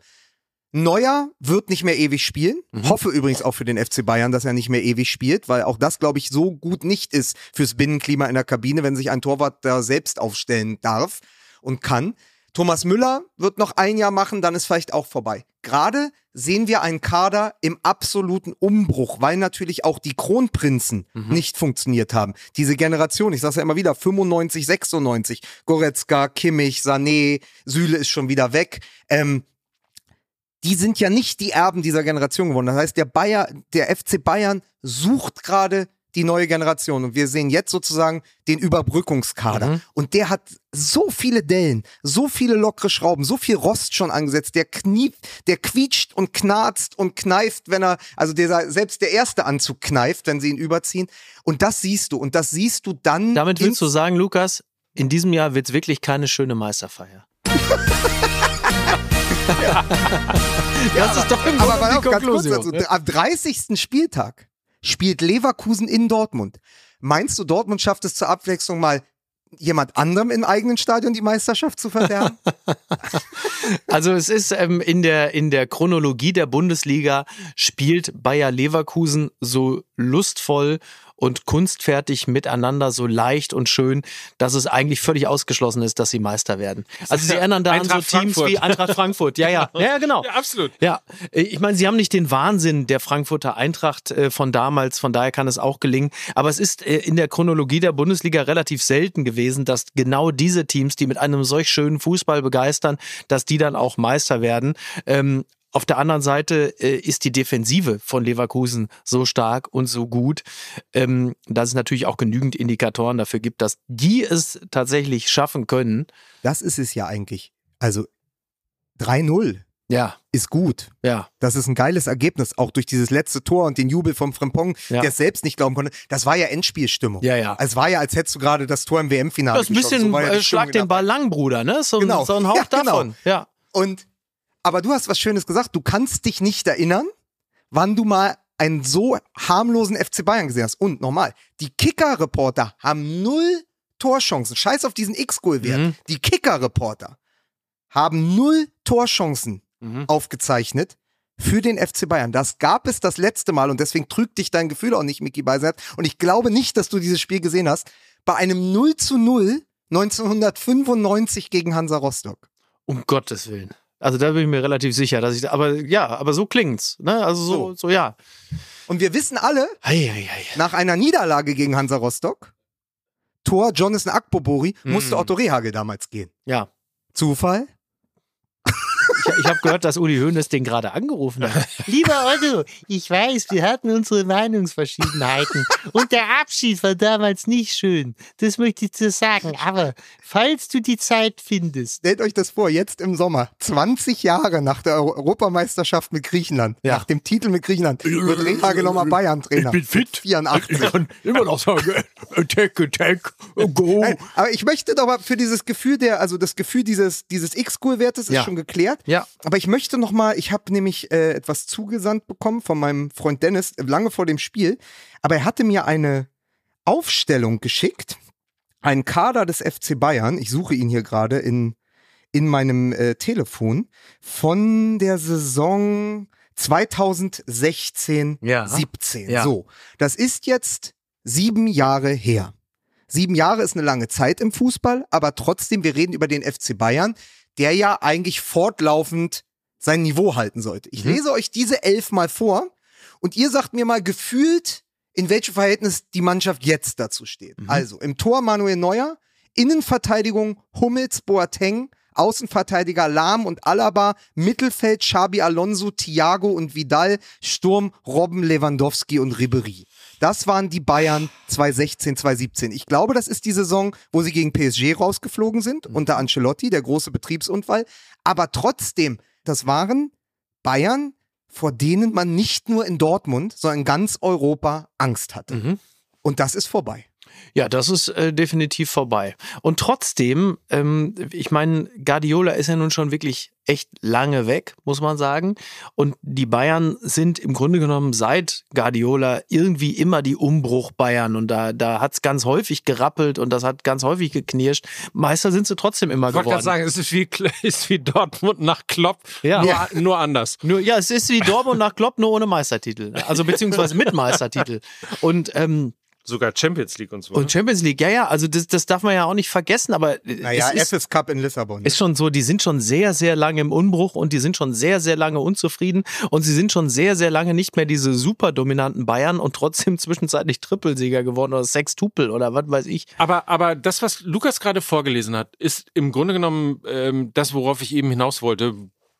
Neuer wird nicht mehr ewig spielen. Mhm. Hoffe übrigens auch für den FC Bayern, dass er nicht mehr ewig spielt, weil auch das, glaube ich, so gut nicht ist fürs Binnenklima in der Kabine, wenn sich ein Torwart da selbst aufstellen darf und kann. Thomas Müller wird noch ein Jahr machen, dann ist vielleicht auch vorbei. Gerade sehen wir einen Kader im absoluten Umbruch, weil natürlich auch die Kronprinzen nicht funktioniert haben. Diese Generation, ich sage ja immer wieder, 95, 96, Goretzka, Kimmich, Sané, Süle ist schon wieder weg. Ähm, die sind ja nicht die Erben dieser Generation geworden. Das heißt, der Bayer, der FC Bayern sucht gerade die neue Generation und wir sehen jetzt sozusagen den Überbrückungskader Mhm. und der hat so viele Dellen, so viele lockere Schrauben, so viel Rost schon angesetzt, der knieft, der quietscht und knarzt und kneift, wenn er, also der, selbst der erste Anzug kneift, wenn sie ihn überziehen und das siehst du und das siehst du dann Damit willst du sagen, Lukas, in diesem Jahr wird es wirklich keine schöne Meisterfeier. das ist doch im Aber Grunde mal die auf, ganz kurz Konklusion. dazu. Am 30. Spieltag spielt Leverkusen in Dortmund. Meinst du, Dortmund schafft es zur Abwechslung mal jemand anderem im eigenen Stadion die Meisterschaft zu verderben? Also es ist ähm, in, der, in der Chronologie der Bundesliga spielt Bayer Leverkusen so lustvoll und kunstfertig miteinander, so leicht und schön, dass es eigentlich völlig ausgeschlossen ist, dass sie Meister werden. Also sie erinnern da an so Teams Frankfurt. wie Eintracht Frankfurt. Ja, ja, ja, ja genau. Ja, absolut. Ja, ich meine, sie haben nicht den Wahnsinn der Frankfurter Eintracht äh, von damals, von daher kann es auch gelingen. Aber es ist äh, in der Chronologie der Bundesliga relativ selten gewesen, dass genau diese Teams, die mit einem solch schönen Fußball begeistern, dass die dann auch Meister werden. Auf der anderen Seite äh, ist die Defensive von Leverkusen so stark und so gut, ähm, dass es natürlich auch genügend Indikatoren dafür gibt, dass die es tatsächlich schaffen können. Das ist es ja eigentlich. Also 3-0 Ja, ist gut. ja. Das ist ein geiles Ergebnis, auch durch dieses letzte Tor und den Jubel vom Frimpong, Ja. der es selbst nicht glauben konnte. Das war ja Endspielstimmung. Ja, ja. Es war ja, als hättest du gerade das Tor im WM-Finale Das ist ein bisschen So ja äh, Schlag den Ball lang, Bruder, ne? So, ein- Genau. so ein Hauch Ja, genau. davon. Ja. Und, aber du hast was Schönes gesagt. Du kannst dich nicht erinnern, wann du mal einen so harmlosen FC Bayern gesehen hast. Und nochmal, die Kicker-Reporter haben null Torchancen. Scheiß auf diesen X-Goal-Wert. Mhm. Die Kicker-Reporter haben null Torchancen Mhm. aufgezeichnet für den FC Bayern. Das gab es das letzte Mal und deswegen trügt dich dein Gefühl auch nicht, Micky Beisert. Und ich glaube nicht, dass du dieses Spiel gesehen hast. Bei einem 0 zu 0 1995 gegen Hansa Rostock. Um Gottes Willen. Also da bin ich mir relativ sicher, dass ich, aber ja, aber so klingt's, ne? Also so, so, So. ja. Und wir wissen alle, Hei, hei, hei. nach einer Niederlage gegen Hansa Rostock, Tor Jonathan Akpobori, musste Mhm. Otto Rehagel damals gehen. Ja. Zufall? Ich, ich habe gehört, dass Uli Hoeneß den gerade angerufen hat. Lieber Otto, ich weiß, wir hatten unsere Meinungsverschiedenheiten und der Abschied war damals nicht schön. Das möchte ich dir sagen. Aber falls du die Zeit findest, Stellt euch das vor, jetzt im Sommer, 20 Jahre nach der Euro- Europameisterschaft mit Griechenland, Ja. nach dem Titel mit Griechenland, wird Rehagel nochmal Bayern-Trainer. Ich bin fit. 84. kann immer noch sagen, attack, attack, go. Nein, aber ich möchte doch mal für dieses Gefühl der, also das Gefühl dieses, dieses X-School-Wertes ist Ja. schon geklärt. Ja. Aber ich möchte noch mal, ich habe nämlich äh, etwas zugesandt bekommen von meinem Freund Dennis äh, lange vor dem Spiel. Aber er hatte mir eine Aufstellung geschickt, einen Kader des FC Bayern. Ich suche ihn hier gerade in in meinem äh, Telefon von der Saison 2016, Ja. 17. Ja. So, das ist jetzt sieben Jahre her. Sieben Jahre ist eine lange Zeit im Fußball, aber trotzdem, wir reden über den FC Bayern, der ja eigentlich fortlaufend sein Niveau halten sollte. Ich Mhm. lese euch diese elf mal vor und ihr sagt mir mal gefühlt, in welchem Verhältnis die Mannschaft jetzt dazu steht. Mhm. Also im Tor Manuel Neuer, Innenverteidigung Hummels, Boateng, Außenverteidiger Lahm und Alaba, Mittelfeld Xabi Alonso, Thiago und Vidal, Sturm Robben, Lewandowski und Ribery. Das waren die Bayern 2016, 2017. Ich glaube, das ist die Saison, wo sie gegen PSG rausgeflogen sind, unter Ancelotti, der große Betriebsunfall. Aber trotzdem, das waren Bayern, vor denen man nicht nur in Dortmund, sondern in ganz Europa Angst hatte. Mhm. Und das ist vorbei. Ja, das ist äh, definitiv vorbei. Und trotzdem, ähm, ich meine, Guardiola ist ja nun schon wirklich echt lange weg, muss man sagen. Und die Bayern sind im Grunde genommen seit Guardiola irgendwie immer die Umbruch-Bayern. Und da, da hat es ganz häufig gerappelt und das hat ganz häufig geknirscht. Meister sind sie trotzdem immer Ich wollte geworden. gerade sagen, es ist wie, ist wie Dortmund nach Klopp, Ja. nur, nur anders. Nur, ja, es ist wie Dortmund nach Klopp, nur ohne Meistertitel. Also beziehungsweise mit Meistertitel. Und ähm, Sogar Champions League und so. Und Champions League, ja, ja, also das, das darf man ja auch nicht vergessen, aber Naja, es ist, FS Cup in Lissabon. ne? ist schon so, die sind schon sehr, sehr lange im Unbruch und die sind schon sehr, sehr lange unzufrieden und sie sind schon sehr, sehr lange nicht mehr diese super dominanten Bayern und trotzdem zwischenzeitlich Trippelsieger geworden oder Sextupel oder was weiß ich. Aber, aber das, was Lukas gerade vorgelesen hat, ist im Grunde genommen ähm, das, worauf ich eben hinaus wollte.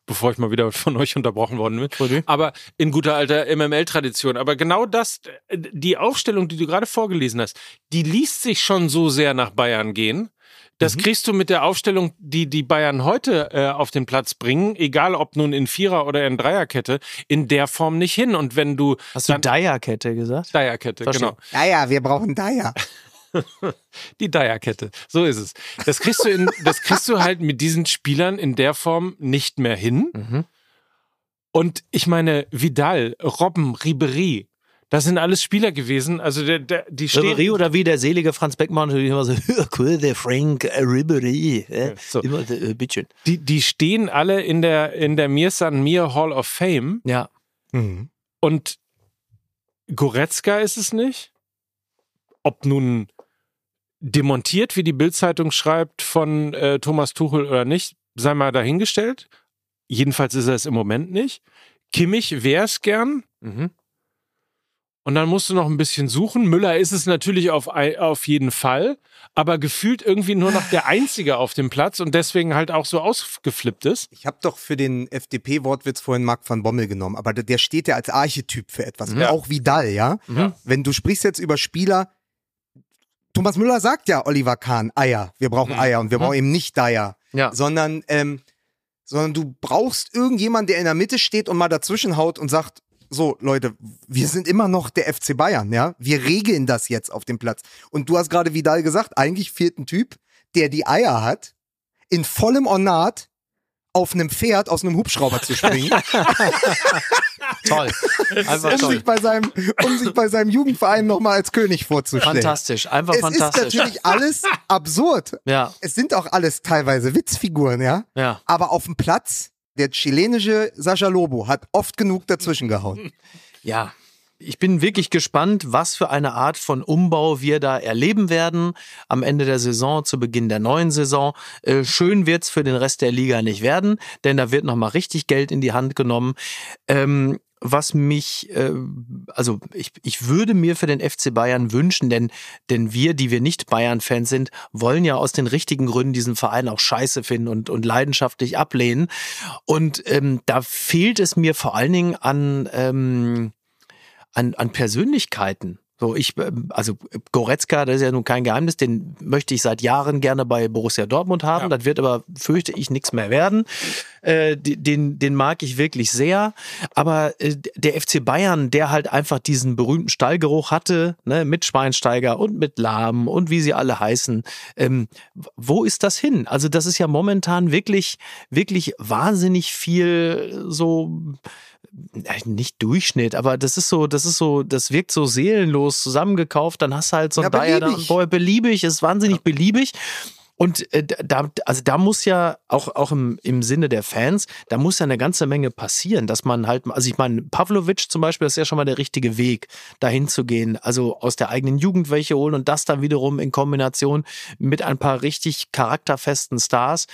Bevor ich mal wieder von euch unterbrochen worden bin. Aber in guter alter MML-Tradition. Aber genau das, äh, die Aufstellung, die du gerade vorgelesen hast, die liest sich schon so sehr nach Bayern gehen. Das kriegst du mit der Aufstellung, die die Bayern heute äh, auf den Platz bringen, egal ob nun in Vierer- oder in Dreierkette, in der Form nicht hin. Und wenn du Hast du Dreierkette gesagt? Dreierkette, Verstehe. genau. Ja, ja, wir brauchen Dyer. Die Dreierkette. So ist es. Das kriegst du in, das kriegst du halt mit diesen Spielern in der Form nicht mehr hin. Mhm. Und ich meine, Vidal, Robben, Ribery, das sind alles Spieler gewesen. Also der, der, die stehen. Ribery oder wie der selige Franz Beckmann natürlich immer so, cool, der Frank Ribery. Äh, so. Immer, äh, bitteschön. Die, die stehen alle in der, in der Mir San Mir Hall of Fame. Ja. Mhm. Und Goretzka ist es nicht. Ob nun demontiert, wie die Bildzeitung schreibt, von äh, Thomas Tuchel oder nicht, sei mal dahingestellt. Jedenfalls ist er es im Moment nicht. Kimmich wäre es gern. Mhm. Und dann musst du noch ein bisschen suchen. Müller ist es natürlich auf, auf jeden Fall, aber gefühlt irgendwie nur noch der Einzige auf dem Platz und deswegen halt auch so ausgeflippt ist. Ich habe doch für den FDP-Wortwitz vorhin Marc van Bommel genommen, aber der- der steht ja als Archetyp für etwas. Ja. Auch Vidal, ja? Ja. Wenn du sprichst jetzt über Spieler, Thomas Müller sagt ja Oliver Kahn, Eier. Wir brauchen Mhm. Eier und wir brauchen eben nicht Dyer. Ja. Sondern, ähm, sondern du brauchst irgendjemanden, der in der Mitte steht und mal dazwischen haut und sagt, so, Leute, wir sind immer noch der FC Bayern, ja? Wir regeln das jetzt auf dem Platz. Und du hast gerade Vidal gesagt, eigentlich fehlt ein Typ, der die Eier hat, in vollem Ornat auf einem Pferd aus einem Hubschrauber zu springen, Toll. Einfach um, toll. sich bei seinem, um sich bei seinem Jugendverein nochmal als König vorzustellen. Fantastisch. Einfach Es fantastisch. ist natürlich alles absurd. Ja, Es sind auch alles teilweise Witzfiguren, ja? ja. Aber auf dem Platz, der chilenische Sascha Lobo hat oft genug dazwischen gehauen. Ja. Ich bin wirklich gespannt, was für eine Art von Umbau wir da erleben werden am Ende der Saison, zu Beginn der neuen Saison. Äh, schön wird's für den Rest der Liga nicht werden, denn da wird nochmal richtig Geld in die Hand genommen. Ähm, was mich, äh, also ich, ich würde mir für den FC Bayern wünschen, denn, denn wir, die wir nicht Bayern-Fans sind, wollen ja aus den richtigen Gründen diesen Verein auch scheiße finden und, und leidenschaftlich ablehnen. Und ähm, da fehlt es mir vor allen Dingen an, ähm, an, an Persönlichkeiten. So, ich, ähm, also Goretzka, das ist ja nun kein Geheimnis, den möchte ich seit Jahren gerne bei Borussia Dortmund haben. Das wird aber, fürchte ich, nichts mehr werden. Äh, den, den mag ich wirklich sehr. Aber äh, der FC Bayern, der halt einfach diesen berühmten Stallgeruch hatte, ne, mit Schweinsteiger und mit Lahm und wie sie alle heißen, ähm, wo ist das hin? Also das ist ja momentan wirklich, wirklich wahnsinnig viel so nicht Durchschnitt, aber das ist so, das ist so, das wirkt so seelenlos zusammengekauft. Dann hast du halt so ein Ja, Bayer da, beliebig. ist wahnsinnig beliebig. Und äh, da, also da muss ja auch, auch im, im Sinne der Fans, da muss ja eine ganze Menge passieren, dass man halt, also ich meine, Pavlovic zum Beispiel, das ist ja schon mal der richtige Weg, dahin zu gehen. Also aus der eigenen Jugend welche holen und das dann wiederum in Kombination mit ein paar richtig charakterfesten Stars.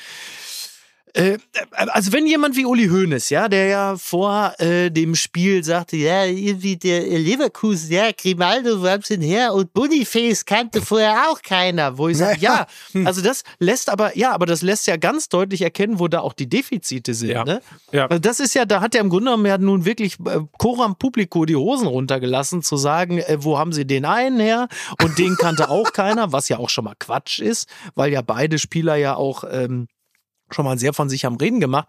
Äh, also wenn jemand wie Uli Hoeneß, ja, der ja vor äh, dem Spiel sagte, ja, irgendwie der äh, Leverkusen, ja, Grimaldo, wo haben's denn her? Und Boniface kannte vorher auch keiner, wo ich sage, ja, also das lässt aber, ja, aber das lässt ja ganz deutlich erkennen, wo da auch die Defizite sind, Ja. ne? Ja. Also das ist ja, da hat er im Grunde genommen ja nun wirklich äh, Coram Publico die Hosen runtergelassen, zu sagen, äh, wo haben sie den einen her? Und den kannte auch keiner, was ja auch schon mal Quatsch ist, weil ja beide Spieler ja auch ähm, schon mal sehr von sich am Reden gemacht.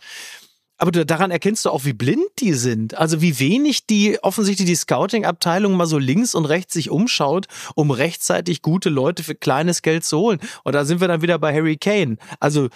Aber daran erkennst du auch, wie blind die sind. Also wie wenig die offensichtlich die Scouting-Abteilung mal so links und rechts sich umschaut, um rechtzeitig gute Leute für kleines Geld zu holen. Und da sind wir dann wieder bei Harry Kane. Also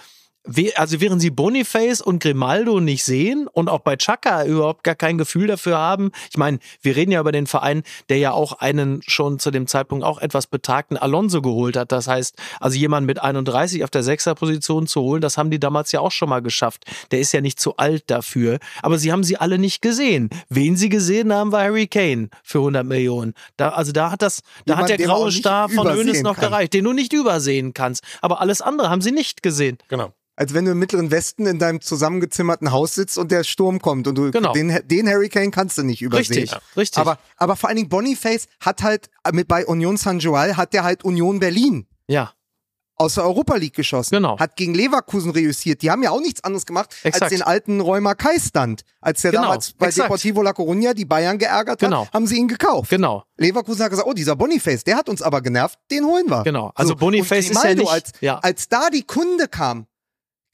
also während sie Boniface und Grimaldo nicht sehen und auch bei Chaka überhaupt gar kein Gefühl dafür haben. Ich meine, wir reden ja über den Verein, der ja auch einen schon zu dem Zeitpunkt auch etwas betagten Alonso geholt hat. Das heißt, also jemand mit 31 auf der Sechserposition zu holen, das haben die damals ja auch schon mal geschafft. Der ist ja nicht zu alt dafür. Aber sie haben sie alle nicht gesehen. Wen sie gesehen haben, war Harry Kane für 100 Millionen. Da, also da hat das, da Jemand, hat der graue Star von Hoeneß noch kann. gereicht, den du nicht übersehen kannst. Aber alles andere haben sie nicht gesehen. Genau. Als wenn du im Mittleren Westen in deinem zusammengezimmerten Haus sitzt und der Sturm kommt und du Genau. den, den Hurricane kannst du nicht übersehen. Richtig, richtig. Aber, aber vor allen Dingen Boniface hat halt mit bei Union San Joal hat der halt Union Berlin Ja. aus der Europa League geschossen. Genau. Hat gegen Leverkusen reüssiert. Die haben ja auch nichts anderes gemacht, als Exakt. den alten Räumer Kai-Stand. Als der Genau, damals bei exakt. Deportivo La Coruña die Bayern geärgert Genau. hat, haben sie ihn gekauft. Genau. Leverkusen hat gesagt, oh, dieser Boniface, der hat uns aber genervt, den holen wir. Genau. Also So, Boniface und ist ja Grimaldo, nicht- Als, ja. als da die Kunde kam,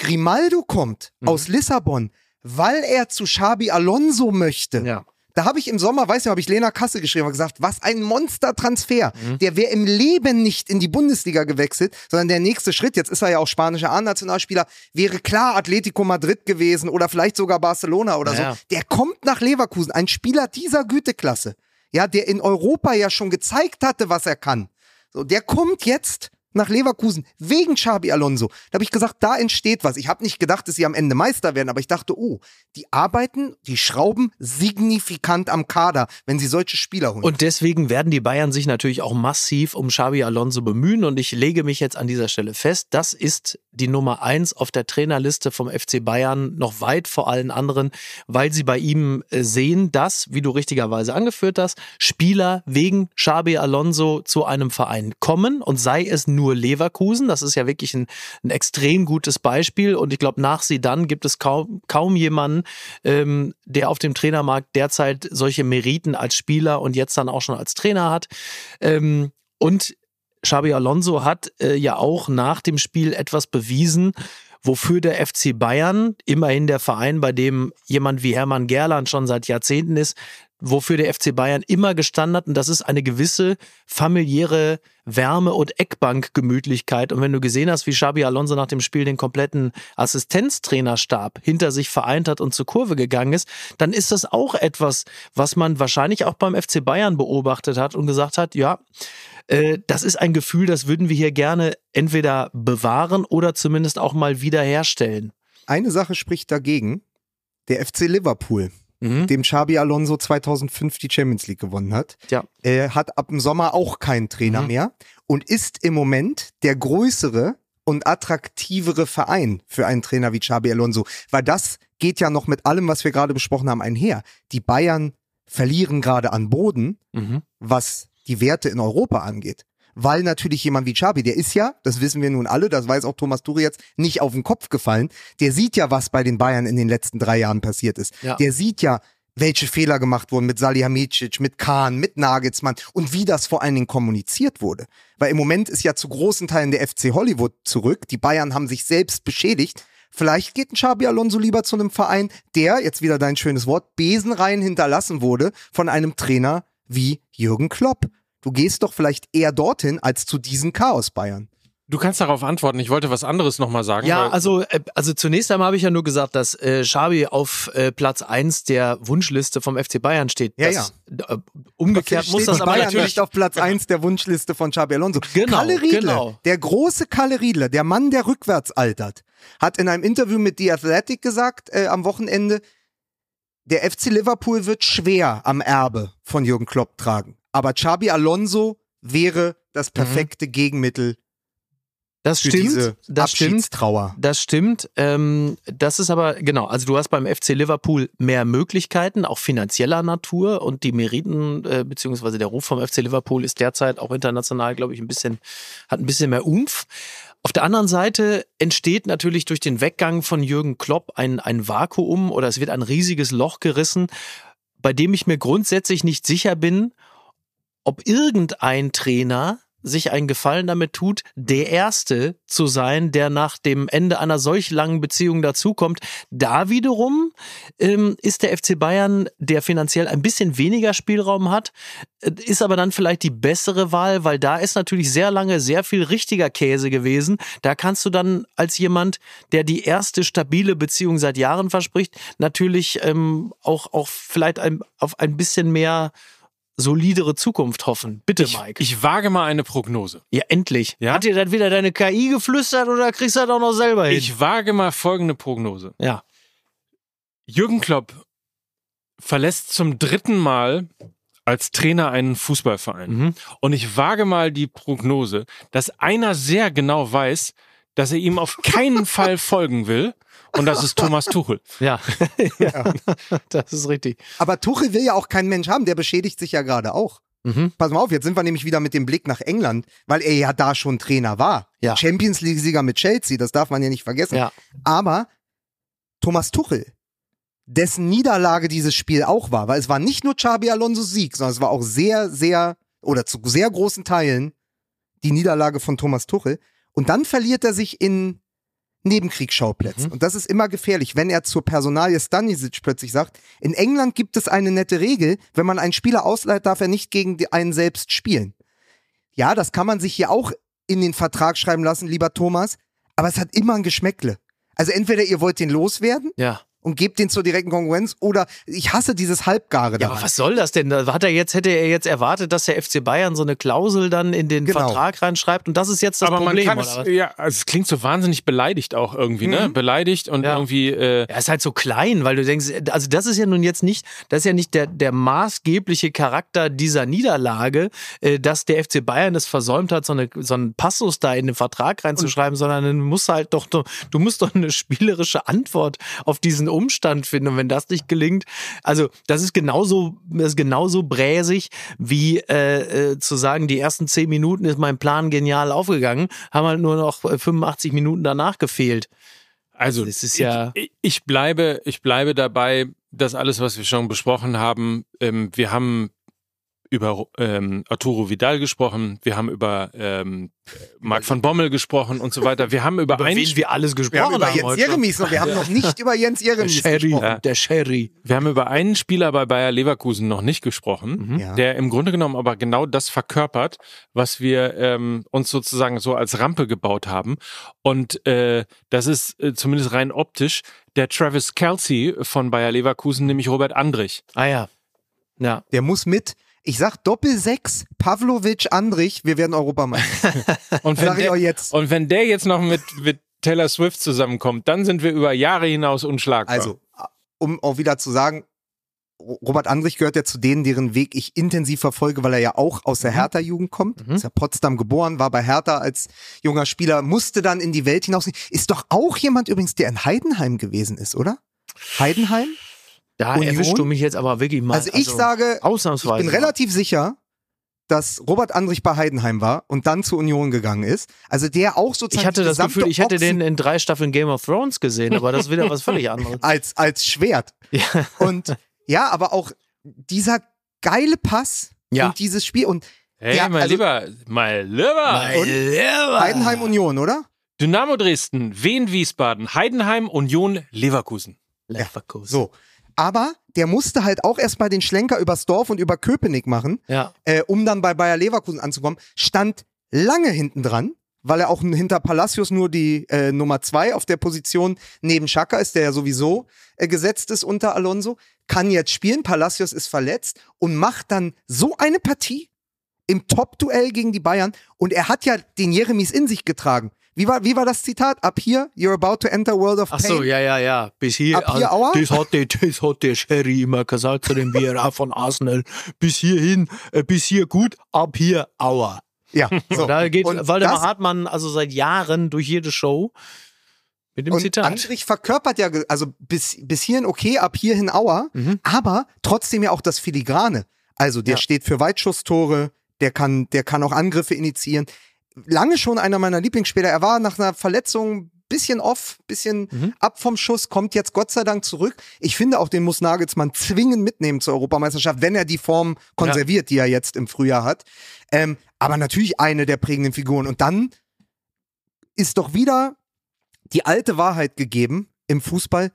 Grimaldo kommt Mhm. aus Lissabon, weil er zu Xabi Alonso möchte. Ja. Da habe ich im Sommer, weiß nicht, habe ich Lena Kasse geschrieben und gesagt, was ein Monstertransfer. Mhm. Der wäre im Leben nicht in die Bundesliga gewechselt, sondern der nächste Schritt, jetzt ist er ja auch spanischer A-Nationalspieler, wäre klar Atletico Madrid gewesen oder vielleicht sogar Barcelona oder Ja. so. Der kommt nach Leverkusen, ein Spieler dieser Güteklasse, ja, der in Europa ja schon gezeigt hatte, was er kann. So, der kommt jetzt nach Leverkusen wegen Xabi Alonso. Da habe ich gesagt, da entsteht was. Ich habe nicht gedacht, dass sie am Ende Meister werden, aber ich dachte, oh, die arbeiten, die schrauben signifikant am Kader, wenn sie solche Spieler holen. Und deswegen werden die Bayern sich natürlich auch massiv um Xabi Alonso bemühen. Und ich lege mich jetzt an dieser Stelle fest, das ist die Nummer eins auf der Trainerliste vom FC Bayern, noch weit vor allen anderen, weil sie bei ihm äh, sehen, dass, wie du richtigerweise angeführt hast, Spieler wegen Xabi Alonso zu einem Verein kommen und sei es nur Leverkusen. Das ist ja wirklich ein, ein extrem gutes Beispiel. Und ich glaube, nach sie dann gibt es kaum, kaum jemanden, ähm, der auf dem Trainermarkt derzeit solche Meriten als Spieler und jetzt dann auch schon als Trainer hat. Ähm, und Xabi Alonso hat äh, ja auch nach dem Spiel etwas bewiesen, wofür der FC Bayern, immerhin der Verein, bei dem jemand wie Hermann Gerland schon seit Jahrzehnten ist, wofür der FC Bayern immer gestanden hat. Und das ist eine gewisse familiäre Wärme und Eckbankgemütlichkeit. Und wenn du gesehen hast, wie Xabi Alonso nach dem Spiel den kompletten Assistenztrainerstab hinter sich vereint hat und zur Kurve gegangen ist, dann ist das auch etwas, was man wahrscheinlich auch beim FC Bayern beobachtet hat und gesagt hat, ja, äh, das ist ein Gefühl, das würden wir hier gerne entweder bewahren oder zumindest auch mal wiederherstellen. Eine Sache spricht dagegen. Der FC Liverpool, Mhm. dem Xabi Alonso 2005 die Champions League gewonnen hat, Ja. äh, hat ab dem Sommer auch keinen Trainer Mhm. mehr und ist im Moment der größere und attraktivere Verein für einen Trainer wie Xabi Alonso, weil das geht ja noch mit allem, was wir gerade besprochen haben, einher. Die Bayern verlieren gerade an Boden, Mhm. was die Werte in Europa angeht. Weil natürlich jemand wie Xabi, der ist ja, das wissen wir nun alle, das weiß auch Thomas Turi jetzt, nicht auf den Kopf gefallen. Der sieht ja, was bei den Bayern in den letzten drei Jahren passiert ist. Ja. Der sieht ja, welche Fehler gemacht wurden mit Salihamidzic, mit Kahn, mit Nagelsmann und wie das vor allen Dingen kommuniziert wurde. Weil im Moment ist ja zu großen Teilen der FC Hollywood zurück. Die Bayern haben sich selbst beschädigt. Vielleicht geht ein Xabi Alonso lieber zu einem Verein, der, jetzt wieder dein schönes Wort, Besenreihen hinterlassen wurde von einem Trainer wie Jürgen Klopp. Du gehst doch vielleicht eher dorthin als zu diesen Chaos Bayern. Du kannst darauf antworten. Ich wollte was anderes nochmal sagen. Ja, also, äh, also zunächst einmal habe ich ja nur gesagt, dass äh, Xabi auf äh, Platz 1 der Wunschliste vom FC Bayern steht. Ja, das, Äh, umgekehrt muss das aber Bayern natürlich nicht auf Platz 1 der Wunschliste von Xabi Alonso. Genau, Kalle Riedle, genau. der große Kalle Riedle, der Mann, der rückwärts altert, hat in einem Interview mit The Athletic gesagt äh, am Wochenende, der FC Liverpool wird schwer am Erbe von Jürgen Klopp tragen. Aber Xabi Alonso wäre das perfekte Gegenmittel Das für stimmt. diese das stimmt. Das stimmt. Ähm, das ist aber, genau, also du hast beim FC Liverpool mehr Möglichkeiten, auch finanzieller Natur und die Meriten, äh, beziehungsweise der Ruf vom FC Liverpool ist derzeit auch international, glaube ich, ein bisschen, hat ein bisschen mehr Umf. Auf der anderen Seite entsteht natürlich durch den Weggang von Jürgen Klopp ein, ein Vakuum oder es wird ein riesiges Loch gerissen, bei dem ich mir grundsätzlich nicht sicher bin, ob irgendein Trainer sich einen Gefallen damit tut, der Erste zu sein, der nach dem Ende einer solch langen Beziehung dazukommt. Da wiederum ähm, ist der FC Bayern, der finanziell ein bisschen weniger Spielraum hat, äh, ist aber dann vielleicht die bessere Wahl, weil da ist natürlich sehr lange sehr viel richtiger Käse gewesen. Da kannst du dann als jemand, der die erste stabile Beziehung seit Jahren verspricht, natürlich ähm, auch, auch vielleicht ein, auf ein bisschen mehr solidere Zukunft hoffen. Bitte, ich, Mike. ich wage mal eine Prognose. Ja, endlich. Ja? Hat dir dann wieder deine KI geflüstert oder kriegst du das auch noch selber hin? Ich wage mal folgende Prognose. ja. Jürgen Klopp verlässt zum dritten Mal als Trainer einen Fußballverein. Mhm. Und ich wage mal die Prognose, dass einer sehr genau weiß, dass er ihm auf keinen Fall folgen will. Und das ist Thomas Tuchel. Ja. ja. Das ist richtig. Aber Tuchel will ja auch kein Mensch haben, der beschädigt sich ja gerade auch. Mhm. Pass mal auf, jetzt sind wir nämlich wieder mit dem Blick nach England, weil er ja da schon Trainer war. Ja. Champions League-Sieger mit Chelsea, das darf man ja nicht vergessen. Ja. Aber Thomas Tuchel, dessen Niederlage dieses Spiel auch war, weil es war nicht nur Xabi Alonso's Sieg, sondern es war auch sehr, sehr oder zu sehr großen Teilen die Niederlage von Thomas Tuchel. Und dann verliert er sich in Nebenkriegsschauplätzen. Mhm. Und das ist immer gefährlich, wenn er zur Personalie Stanisic plötzlich sagt, in England gibt es eine nette Regel, wenn man einen Spieler ausleiht, darf er nicht gegen einen selbst spielen. Ja, das kann man sich hier auch in den Vertrag schreiben lassen, lieber Thomas, aber es hat immer ein Geschmäckle. Also entweder ihr wollt den loswerden Ja. Und gebt den zur direkten Konkurrenz oder ich hasse dieses Halbgare Ja, daran. aber was soll das denn? Da Hat er jetzt, hätte er jetzt erwartet, dass der FC Bayern so eine Klausel dann in den Genau. Vertrag reinschreibt und das ist jetzt das aber Problem, man kann oder es, was? ja, also es klingt so wahnsinnig beleidigt auch irgendwie, ne? Mhm. Beleidigt und Ja. irgendwie, äh, Er ist halt so klein, weil du denkst, also das ist ja nun jetzt nicht, das ist ja nicht der, der maßgebliche Charakter dieser Niederlage, äh, dass der FC Bayern es versäumt hat, so, eine, so einen Passus da in den Vertrag reinzuschreiben, sondern du musst halt doch, du musst doch eine spielerische Antwort auf diesen Umstand finden. Und wenn das nicht gelingt, also das ist genauso, das ist genauso bräsig, wie äh, äh, zu sagen, die ersten zehn Minuten ist mein Plan genial aufgegangen, haben halt nur noch äh, 85 Minuten danach gefehlt. Also, Das ist ja- ich, ich bleibe, ich bleibe dabei, dass alles, was wir schon besprochen haben, ähm, wir haben über ähm, Arturo Vidal gesprochen, wir haben über ähm, Marc von Bommel gesprochen und so weiter. Wir haben über, Über einen, wen wir alles wir gesprochen haben über Jens heute. Jeremies noch, wir haben noch nicht über Jens Der Jeremies Sherry, gesprochen. der Sherry. wir haben über einen Spieler bei Bayer Leverkusen noch nicht gesprochen, Mhm. Ja. der im Grunde genommen aber genau das verkörpert, was wir ähm, uns sozusagen so als Rampe gebaut haben. Und äh, das ist äh, zumindest rein optisch der Travis Kelsey von Bayer Leverkusen, nämlich Robert Andrich. Ah ja. Ja. Der muss mit. Ich sag Doppel 6, Pavlovic, Andrich, wir werden Europameister. Und wenn, Sag ich der, auch jetzt. und wenn der jetzt noch mit, mit Taylor Swift zusammenkommt, dann sind wir über Jahre hinaus unschlagbar. Also, um auch wieder zu sagen, Robert Andrich gehört ja zu denen, deren Weg ich intensiv verfolge, weil er ja auch aus der Hertha-Jugend kommt. Mhm. Ist ja Potsdam geboren, war bei Hertha als junger Spieler, musste dann in die Welt hinaus. Ist doch auch jemand übrigens, der in Heidenheim gewesen ist, oder? Heidenheim? Da Union? erwischst du mich jetzt aber wirklich mal. Also ich sage, ich ausnahmsweise. bin relativ sicher, dass Robert Andrich bei Heidenheim war und dann zur Union gegangen ist. Also der auch sozusagen Ich hatte das Gefühl, ich hätte den in drei Staffeln Game of Thrones gesehen, aber das ist wieder was völlig anderes. als, als Schwert. Ja. Und ja, aber auch dieser geile Pass Ja. und dieses Spiel und hey, ja, mein also- Lieber, mein Lieber. Und Heidenheim Union, oder? Dynamo Dresden, Wien Wiesbaden, Heidenheim, Union Leverkusen. Leverkusen. So. Aber der musste halt auch erstmal den Schlenker übers Dorf und über Köpenick machen, Ja. äh, um dann bei Bayer Leverkusen anzukommen. Stand lange hinten dran, weil er auch hinter Palacios nur die äh, Nummer zwei auf der Position neben Schaka ist, der ja sowieso äh, gesetzt ist unter Alonso. Kann jetzt spielen, Palacios ist verletzt und macht dann so eine Partie im Top-Duell gegen die Bayern. Und er hat ja den Jeremies in sich getragen. Wie war, wie war das Zitat? Ab hier, you're about to enter world of Ach pain. so, ja, ja, ja. Bis hier, Ab hier, Aua? das hat der, das hat der Sherry immer gesagt zu dem BRA von Arsenal. Bis hierhin, äh, bis hier gut, ab hier, aua. Ja, so. Da geht Und Waldemar das- Hartmann also seit Jahren durch jede Show mit dem Und Zitat. Andrich verkörpert ja, also bis, bis hierhin okay, ab hierhin Auer, Mhm. aber trotzdem ja auch das Filigrane. Also der Ja. steht für Weitschusstore, der kann, der kann auch Angriffe initiieren. Lange schon einer meiner Lieblingsspieler. Er war nach einer Verletzung bisschen off, bisschen Mhm. ab vom Schuss, kommt jetzt Gott sei Dank zurück. Ich finde auch, den muss Nagelsmann zwingend mitnehmen zur Europameisterschaft, wenn er die Form konserviert, die er jetzt im Frühjahr hat. Ähm, aber natürlich eine der prägenden Figuren. Und dann ist doch wieder die alte Wahrheit gegeben im Fußball.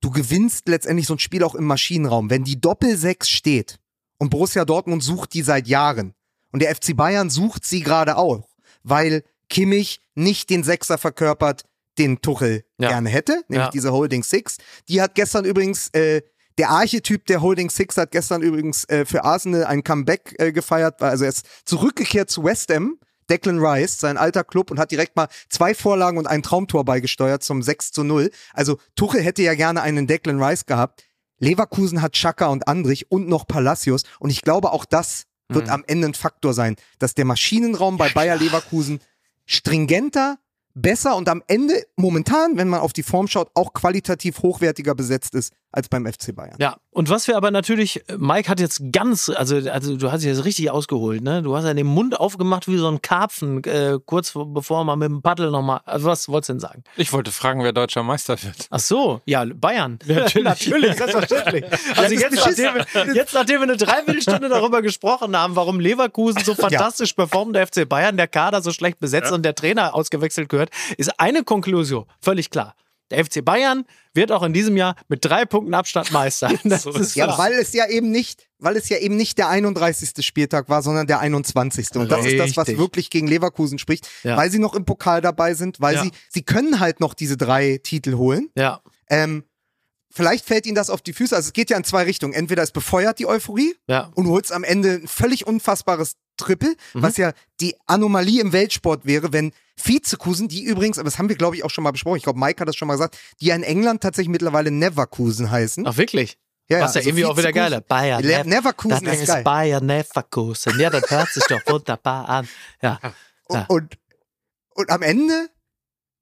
Du gewinnst letztendlich so ein Spiel auch im Maschinenraum. Wenn die Doppel-Sechs steht und Borussia Dortmund sucht die seit Jahren und der FC Bayern sucht sie gerade auch, weil Kimmich nicht den Sechser verkörpert, den Tuchel Ja. gerne hätte, nämlich Ja. diese Holding Six. Die hat gestern übrigens, äh, der Archetyp der Holding Six hat gestern übrigens äh, für Arsenal ein Comeback äh, gefeiert, also er ist zurückgekehrt zu West Ham, Declan Rice, sein alter Club, und hat direkt mal zwei Vorlagen und ein Traumtor beigesteuert zum 6 zu 0. Also Tuchel hätte ja gerne einen Declan Rice gehabt. Leverkusen hat Chaka und Andrich und noch Palacios. Und ich glaube, auch das wird Mhm. am Ende ein Faktor sein, dass der Maschinenraum bei Bayer Leverkusen stringenter, besser und am Ende momentan, wenn man auf die Form schaut, auch qualitativ hochwertiger besetzt ist als beim FC Bayern. Ja, und was wir aber natürlich, Mike hat jetzt ganz, also, also du hast jetzt richtig ausgeholt, ne? Du hast ja den Mund aufgemacht wie so ein Karpfen, äh, kurz vor- bevor man mit dem Paddel nochmal. Also was wolltest du denn sagen? Ich wollte fragen, wer deutscher Meister wird. Ach so, ja, Bayern. Natürlich. selbstverständlich. Also jetzt nachdem, wir, jetzt, nachdem wir eine Dreiviertelstunde darüber gesprochen haben, warum Leverkusen so fantastisch performt, der FC Bayern, der Kader so schlecht besetzt und der Trainer ausgewechselt gehört, ist eine Konklusion völlig klar. Der FC Bayern wird auch in diesem Jahr mit drei Punkten Abstand Meister. Ist Ja, klar. weil es ja eben nicht, weil es ja eben nicht der 31. Spieltag war, sondern der 21. Und das ist das, was wirklich gegen Leverkusen spricht, Ja. weil sie noch im Pokal dabei sind, weil Ja. sie, sie können halt noch diese drei Titel holen. ja. Ähm, vielleicht fällt ihnen das auf die Füße. Also es geht ja in zwei Richtungen. Entweder es befeuert die Euphorie Ja. und du holst am Ende ein völlig unfassbares Triple, was ja die Anomalie im Weltsport wäre, wenn Vizekusen, die übrigens, aber das haben wir glaube ich auch schon mal besprochen, ich glaube Mike hat das schon mal gesagt, die ja in England tatsächlich mittlerweile Neverkusen heißen. Ach, wirklich? ja, Was ja irgendwie auch wieder geiler. Bayern. Le Neverkusen das ist ist geil. Bayern Neverkusen. Ja, das hört sich doch wunderbar an. Ja. Ja. Und, und am Ende,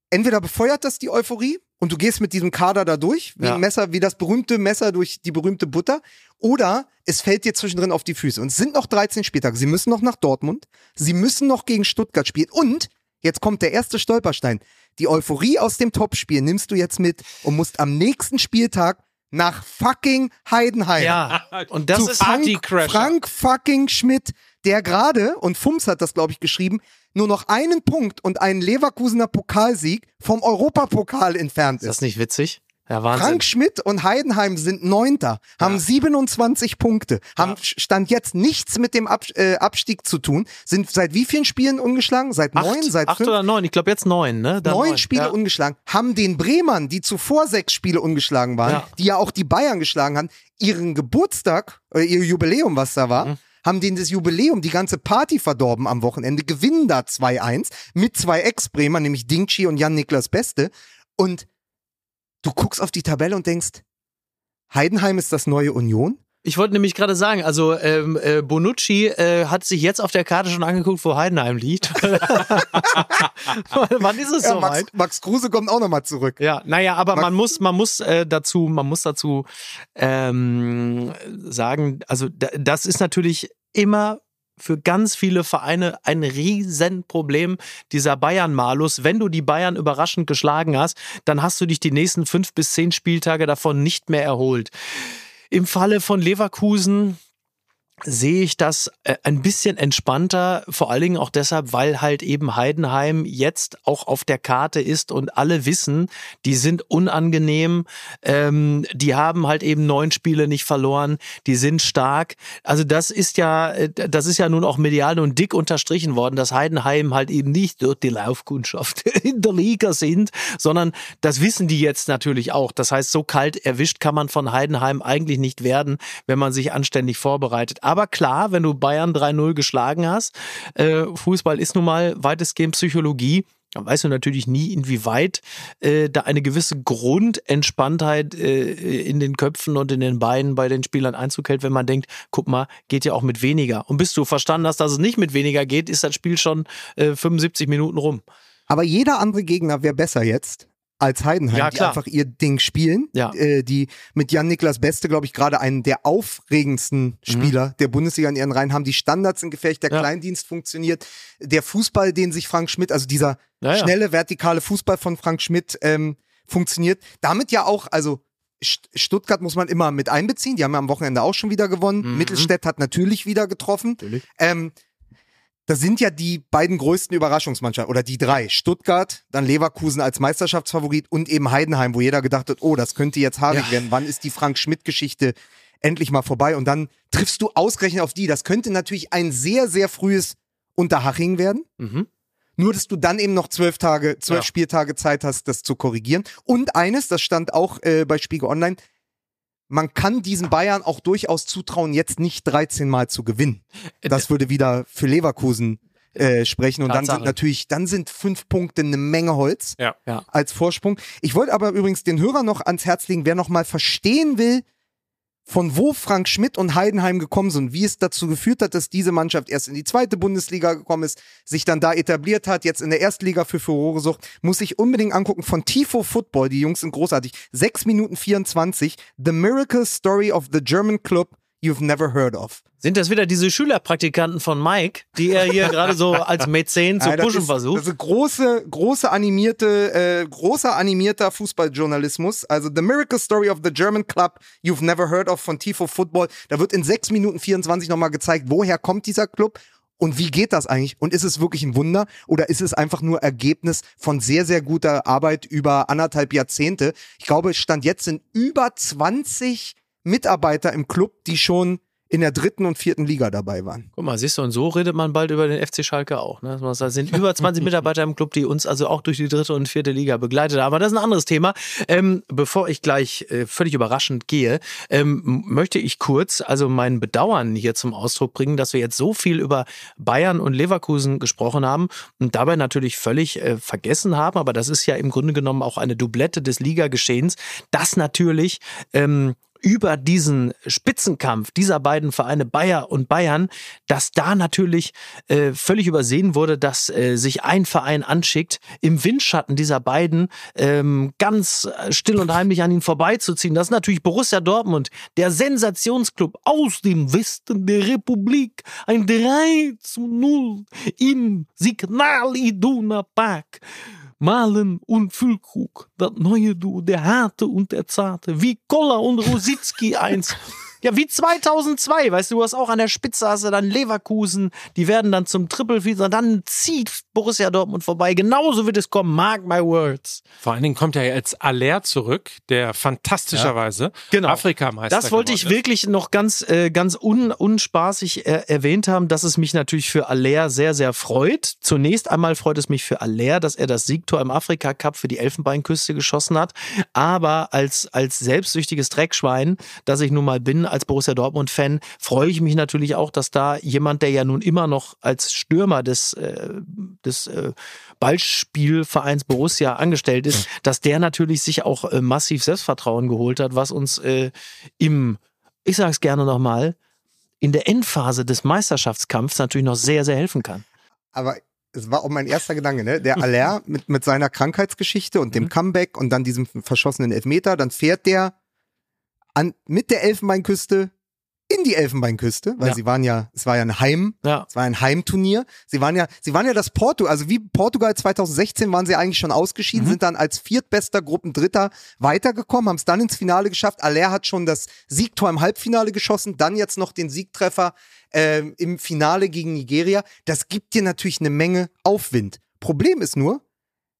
entweder befeuert das die Euphorie und du gehst mit diesem Kader da durch, wie Ja. ein Messer, wie das berühmte Messer durch die berühmte Butter, oder es fällt dir zwischendrin auf die Füße. Und es sind noch 13 Spieltage. Sie müssen noch nach Dortmund, sie müssen noch gegen Stuttgart spielen und jetzt kommt der erste Stolperstein. Die Euphorie aus dem Topspiel nimmst du jetzt mit und musst am nächsten Spieltag nach fucking Heidenheim Ja. Und das zu ist Frank, Partycrasher. Frank fucking Schmidt, der gerade, und Fums hat das, glaube ich, geschrieben, nur noch einen Punkt und einen Leverkusener Pokalsieg vom Europapokal entfernt Ist das ist. nicht witzig? Ja. Frank Schmidt und Heidenheim sind Neunter, haben 27 Punkte, haben Stand jetzt nichts mit dem Ab äh, Abstieg zu tun, sind seit wie vielen Spielen ungeschlagen? Seit acht, neun, seit acht fünf? oder neun? Ich glaube jetzt neun, ne? Dann neun Spiele ja. ungeschlagen, haben den Bremern, die zuvor sechs Spiele ungeschlagen waren, Ja. die ja auch die Bayern geschlagen haben, ihren Geburtstag, äh, ihr Jubiläum, was da war, Mhm. haben denen das Jubiläum, die ganze Party verdorben am Wochenende, gewinnen da 2-1 mit zwei Ex-Bremer, nämlich Dingchi und Jan-Niklas Beste. Und du guckst auf die Tabelle und denkst, Heidenheim ist das neue Union? Ich wollte nämlich gerade sagen, also ähm, äh, Bonucci äh, hat sich jetzt auf der Karte schon angeguckt, wo Heidenheim liegt. Wann ist es Ja, soweit? Max, Max Kruse kommt auch nochmal zurück. Ja, naja, aber Max- man muss, man muss äh, dazu, man muss dazu ähm, sagen, also da, das ist natürlich immer für ganz viele Vereine ein Riesenproblem, dieser Bayern-Malus. Wenn du die Bayern überraschend geschlagen hast, dann hast du dich die nächsten fünf bis zehn Spieltage davon nicht mehr erholt. Im Falle von Leverkusen sehe ich das äh, ein bisschen entspannter, vor allen Dingen auch deshalb, weil halt eben Heidenheim jetzt auch auf der Karte ist und alle wissen, die sind unangenehm, ähm, die haben halt eben neun Spiele nicht verloren, die sind stark. Also das ist ja, äh, das ist ja nun auch medial nun dick unterstrichen worden, dass Heidenheim halt eben nicht dort die Laufkundschaft in der Liga sind, sondern das wissen die jetzt natürlich auch. Das heißt, so kalt erwischt kann man von Heidenheim eigentlich nicht werden, wenn man sich anständig vorbereitet. Aber klar, wenn du Bayern 3-0 geschlagen hast, äh, Fußball ist nun mal weitestgehend Psychologie. Dann weißt du natürlich nie, inwieweit äh, da eine gewisse Grundentspanntheit äh, in den Köpfen und in den Beinen bei den Spielern Einzug hält, wenn man denkt, guck mal, geht ja auch mit weniger. Und bis du verstanden hast, dass es nicht mit weniger geht, ist das Spiel schon äh, 75 Minuten rum. Aber jeder andere Gegner wäre besser jetzt als Heidenheim, Ja, die einfach ihr Ding spielen. Ja. Äh, die mit Jan-Niklas Beste, glaube ich, gerade einen der aufregendsten Spieler der Bundesliga in ihren Reihen haben. Die Standards sind gefecht, der Mhm. Ja. Kleindienst funktioniert. Der Fußball, den sich Frank Schmidt, also dieser schnelle, vertikale Fußball von Frank Schmidt ähm, funktioniert. Damit ja auch, also St- Stuttgart muss man immer mit einbeziehen. Die haben ja am Wochenende auch schon wieder gewonnen. Mhm. Mittelstädt hat natürlich wieder getroffen. Natürlich. Ähm, das sind ja die beiden größten Überraschungsmannschaften oder die drei. Stuttgart, dann Leverkusen als Meisterschaftsfavorit und eben Heidenheim, wo jeder gedacht hat, oh, das könnte jetzt haarig Ja. werden. Wann ist die Frank-Schmidt-Geschichte endlich mal vorbei? Und dann triffst du ausgerechnet auf die. Das könnte natürlich ein sehr, sehr frühes Unterhaching werden. Mhm. Nur, dass du dann eben noch zwölf Tage, zwölf Ja. Spieltage Zeit hast, das zu korrigieren. Und eines, das stand auch äh, bei Spiegel Online, man kann diesen Bayern auch durchaus zutrauen, jetzt nicht 13 Mal zu gewinnen. Das würde wieder für Leverkusen äh, sprechen. Und dann Tatsache. sind natürlich, dann sind fünf Punkte eine Menge Holz Ja. Ja. als Vorsprung. Ich wollte aber übrigens den Hörer noch ans Herz legen, wer noch mal verstehen will, von wo Frank Schmidt und Heidenheim gekommen sind, wie es dazu geführt hat, dass diese Mannschaft erst in die zweite Bundesliga gekommen ist, sich dann da etabliert hat, jetzt in der Erstliga für Furore sucht, muss ich unbedingt angucken von Tifo Football, die Jungs sind großartig. 6 Minuten 24, The Miracle Story of the German Club You've Never Heard of. Sind das wieder diese Schülerpraktikanten von Mike, die er hier gerade so als Mäzen zu Ja, pushen ist, versucht? Das ist große, große animierte, äh, großer animierter Fußballjournalismus. Also The Miracle Story of the German Club You've Never Heard of von Tifo Football. Da wird in 6 Minuten 24 nochmal gezeigt, woher kommt dieser Club und wie geht das eigentlich? Und ist es wirklich ein Wunder oder ist es einfach nur Ergebnis von sehr, sehr guter Arbeit über anderthalb Jahrzehnte? Ich glaube, es stand jetzt sind über 20 Mitarbeiter im Club, die schon in der dritten und vierten Liga dabei waren. Guck mal, siehst du, und so redet man bald über den FC Schalke auch. Ne? Es sind über 20 Mitarbeiter im Club, die uns also auch durch die dritte und vierte Liga begleitet haben. Aber das ist ein anderes Thema. Ähm, bevor ich gleich äh, völlig überraschend gehe, ähm, möchte ich kurz also mein Bedauern hier zum Ausdruck bringen, dass wir jetzt so viel über Bayern und Leverkusen gesprochen haben und dabei natürlich völlig äh, vergessen haben, aber das ist ja im Grunde genommen auch eine Doublette des Ligageschehens, dass natürlich ähm, über diesen Spitzenkampf dieser beiden Vereine Bayer und Bayern, dass da natürlich äh, völlig übersehen wurde, dass äh, sich ein Verein anschickt, im Windschatten dieser beiden ähm, ganz äh, still und heimlich an ihn vorbeizuziehen. Das ist natürlich Borussia Dortmund, der Sensationsclub aus dem Westen der Republik. Ein 3 zu 0 im Signal Iduna Park. Malen und Füllkrug, das neue Duo, der Harte und der Zarte, wie Koller und Rositzky eins. Ja, wie 2002, weißt du, du hast auch an der Spitze hast du dann Leverkusen, die werden dann zum Triple Feature, dann zieht Borussia Dortmund vorbei. Genauso wird es kommen, mark my words. Vor allen Dingen kommt ja jetzt Aller zurück, der fantastischerweise Genau. Afrikameister Das wollte ich ist. wirklich noch ganz, äh, ganz un, unspaßig äh, erwähnt haben, dass es mich natürlich für Aller sehr, sehr freut. Zunächst einmal freut es mich für Aller, dass er das Siegtor im Afrika Cup für die Elfenbeinküste geschossen hat. Aber als, als selbstsüchtiges Dreckschwein, das ich nun mal bin, als Borussia Dortmund-Fan, freue ich mich natürlich auch, dass da jemand, der ja nun immer noch als Stürmer des, äh, des äh, Ballspielvereins Borussia angestellt ist, dass der natürlich sich auch äh, massiv Selbstvertrauen geholt hat, was uns äh, im, ich sage es gerne nochmal, in der Endphase des Meisterschaftskampfs natürlich noch sehr, sehr helfen kann. aber es war auch mein erster Gedanke, ne? Der Aller mit, mit seiner Krankheitsgeschichte und dem Mhm. Comeback und dann diesem verschossenen Elfmeter, dann fährt der an, mit der Elfenbeinküste in die Elfenbeinküste, weil Ja. sie waren ja, es war ja ein Heim, Ja. es war ein Heimturnier. Sie waren ja, sie waren ja das Porto, also wie Portugal 2016 waren sie eigentlich schon ausgeschieden, Mhm. sind dann als viertbester Gruppendritter weitergekommen, haben es dann ins Finale geschafft. Aller hat schon das Siegtor im Halbfinale geschossen, dann jetzt noch den Siegtreffer ähm, im Finale gegen Nigeria. Das gibt dir natürlich eine Menge Aufwind. Problem ist nur,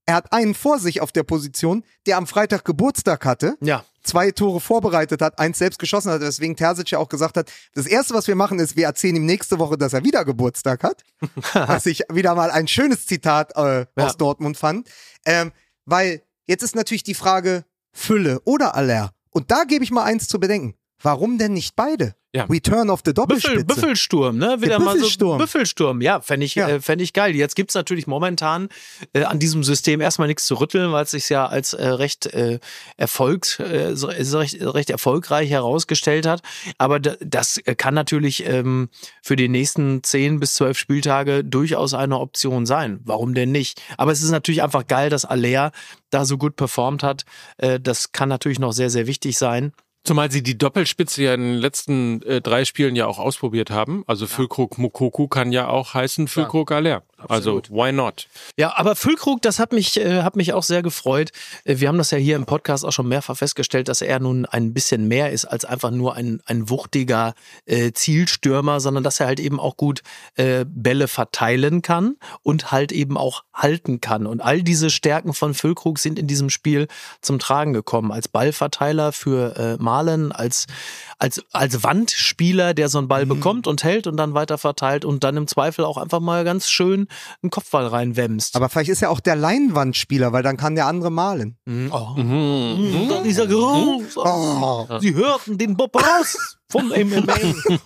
er hat einen vor sich auf der Position, der am Freitag Geburtstag hatte Ja. Zwei Tore vorbereitet hat, eins selbst geschossen hat, weswegen Terzic ja auch gesagt hat, das erste, was wir machen, ist, wir erzählen ihm nächste Woche, dass er wieder Geburtstag hat. was ich wieder mal ein schönes Zitat äh, Ja. aus Dortmund fand. Ähm, weil jetzt ist natürlich die Frage Fülle oder Aller. Und da gebe ich mal eins zu bedenken. Warum denn nicht beide? Ja. Return of the Doppelspitze. Büffel, Büffelsturm, ne? Wieder mal so Büffelsturm. Büffelsturm, ja, fände ich, Ja. Äh, fänd ich geil. Jetzt gibt's natürlich momentan äh, an diesem System erstmal nichts zu rütteln, weil es sich ja als äh, recht äh, erfolgt, äh, so, recht, recht erfolgreich herausgestellt hat. Aber da, das kann natürlich ähm, für die nächsten zehn bis zwölf Spieltage durchaus eine Option sein. Warum denn nicht? Aber es ist natürlich einfach geil, dass Alea da so gut performt hat. Äh, das kann natürlich noch sehr, sehr wichtig sein. Zumal sie die Doppelspitze ja in den letzten äh, drei Spielen ja auch ausprobiert haben. Also Füllkrug Mukoku kann ja auch heißen Füllkrug Aller. Also why not? Ja, aber Füllkrug, das hat mich, äh, hat mich auch sehr gefreut. Äh, wir haben das ja hier im Podcast auch schon mehrfach festgestellt, dass er nun ein bisschen mehr ist als einfach nur ein, ein wuchtiger äh, Zielstürmer, sondern dass er halt eben auch gut äh, Bälle verteilen kann und halt eben auch halten kann. Und all diese Stärken von Füllkrug sind in diesem Spiel zum Tragen gekommen. Als Ballverteiler für äh, Malen, als, als, als Wandspieler, der so einen Ball bekommt und hält und dann weiter verteilt und dann im Zweifel auch einfach mal ganz schön einen Kopfball reinwämst. Aber vielleicht ist er auch der Leinwandspieler, weil dann kann der andere malen. Oh. Mhm. Mhm. Dieser Geruch. Oh. Sie hörten den Bob raus vom MMA.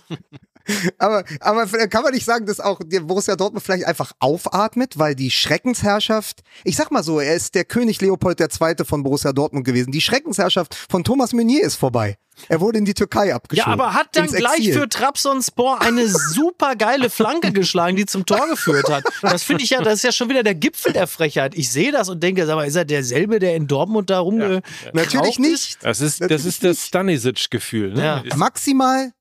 Aber, aber kann man nicht sagen, dass auch der Borussia Dortmund vielleicht einfach aufatmet, weil die Schreckensherrschaft, ich sag mal so, er ist der König Leopold II. von Borussia Dortmund gewesen. Die Schreckensherrschaft von Thomas Meunier ist vorbei. Er wurde in die Türkei Ja, abgeschoben. aber hat dann gleich für Trabzonspor eine super geile Flanke geschlagen, die zum Tor geführt hat. Das finde ich ja, das ist ja schon wieder der Gipfel der Frechheit. Ich sehe das und denke, sag mal, ist er derselbe, der in Dortmund da rumge Natürlich nicht. Das ist das, ist das Stanisic-Gefühl. Ne? Ja. Maximal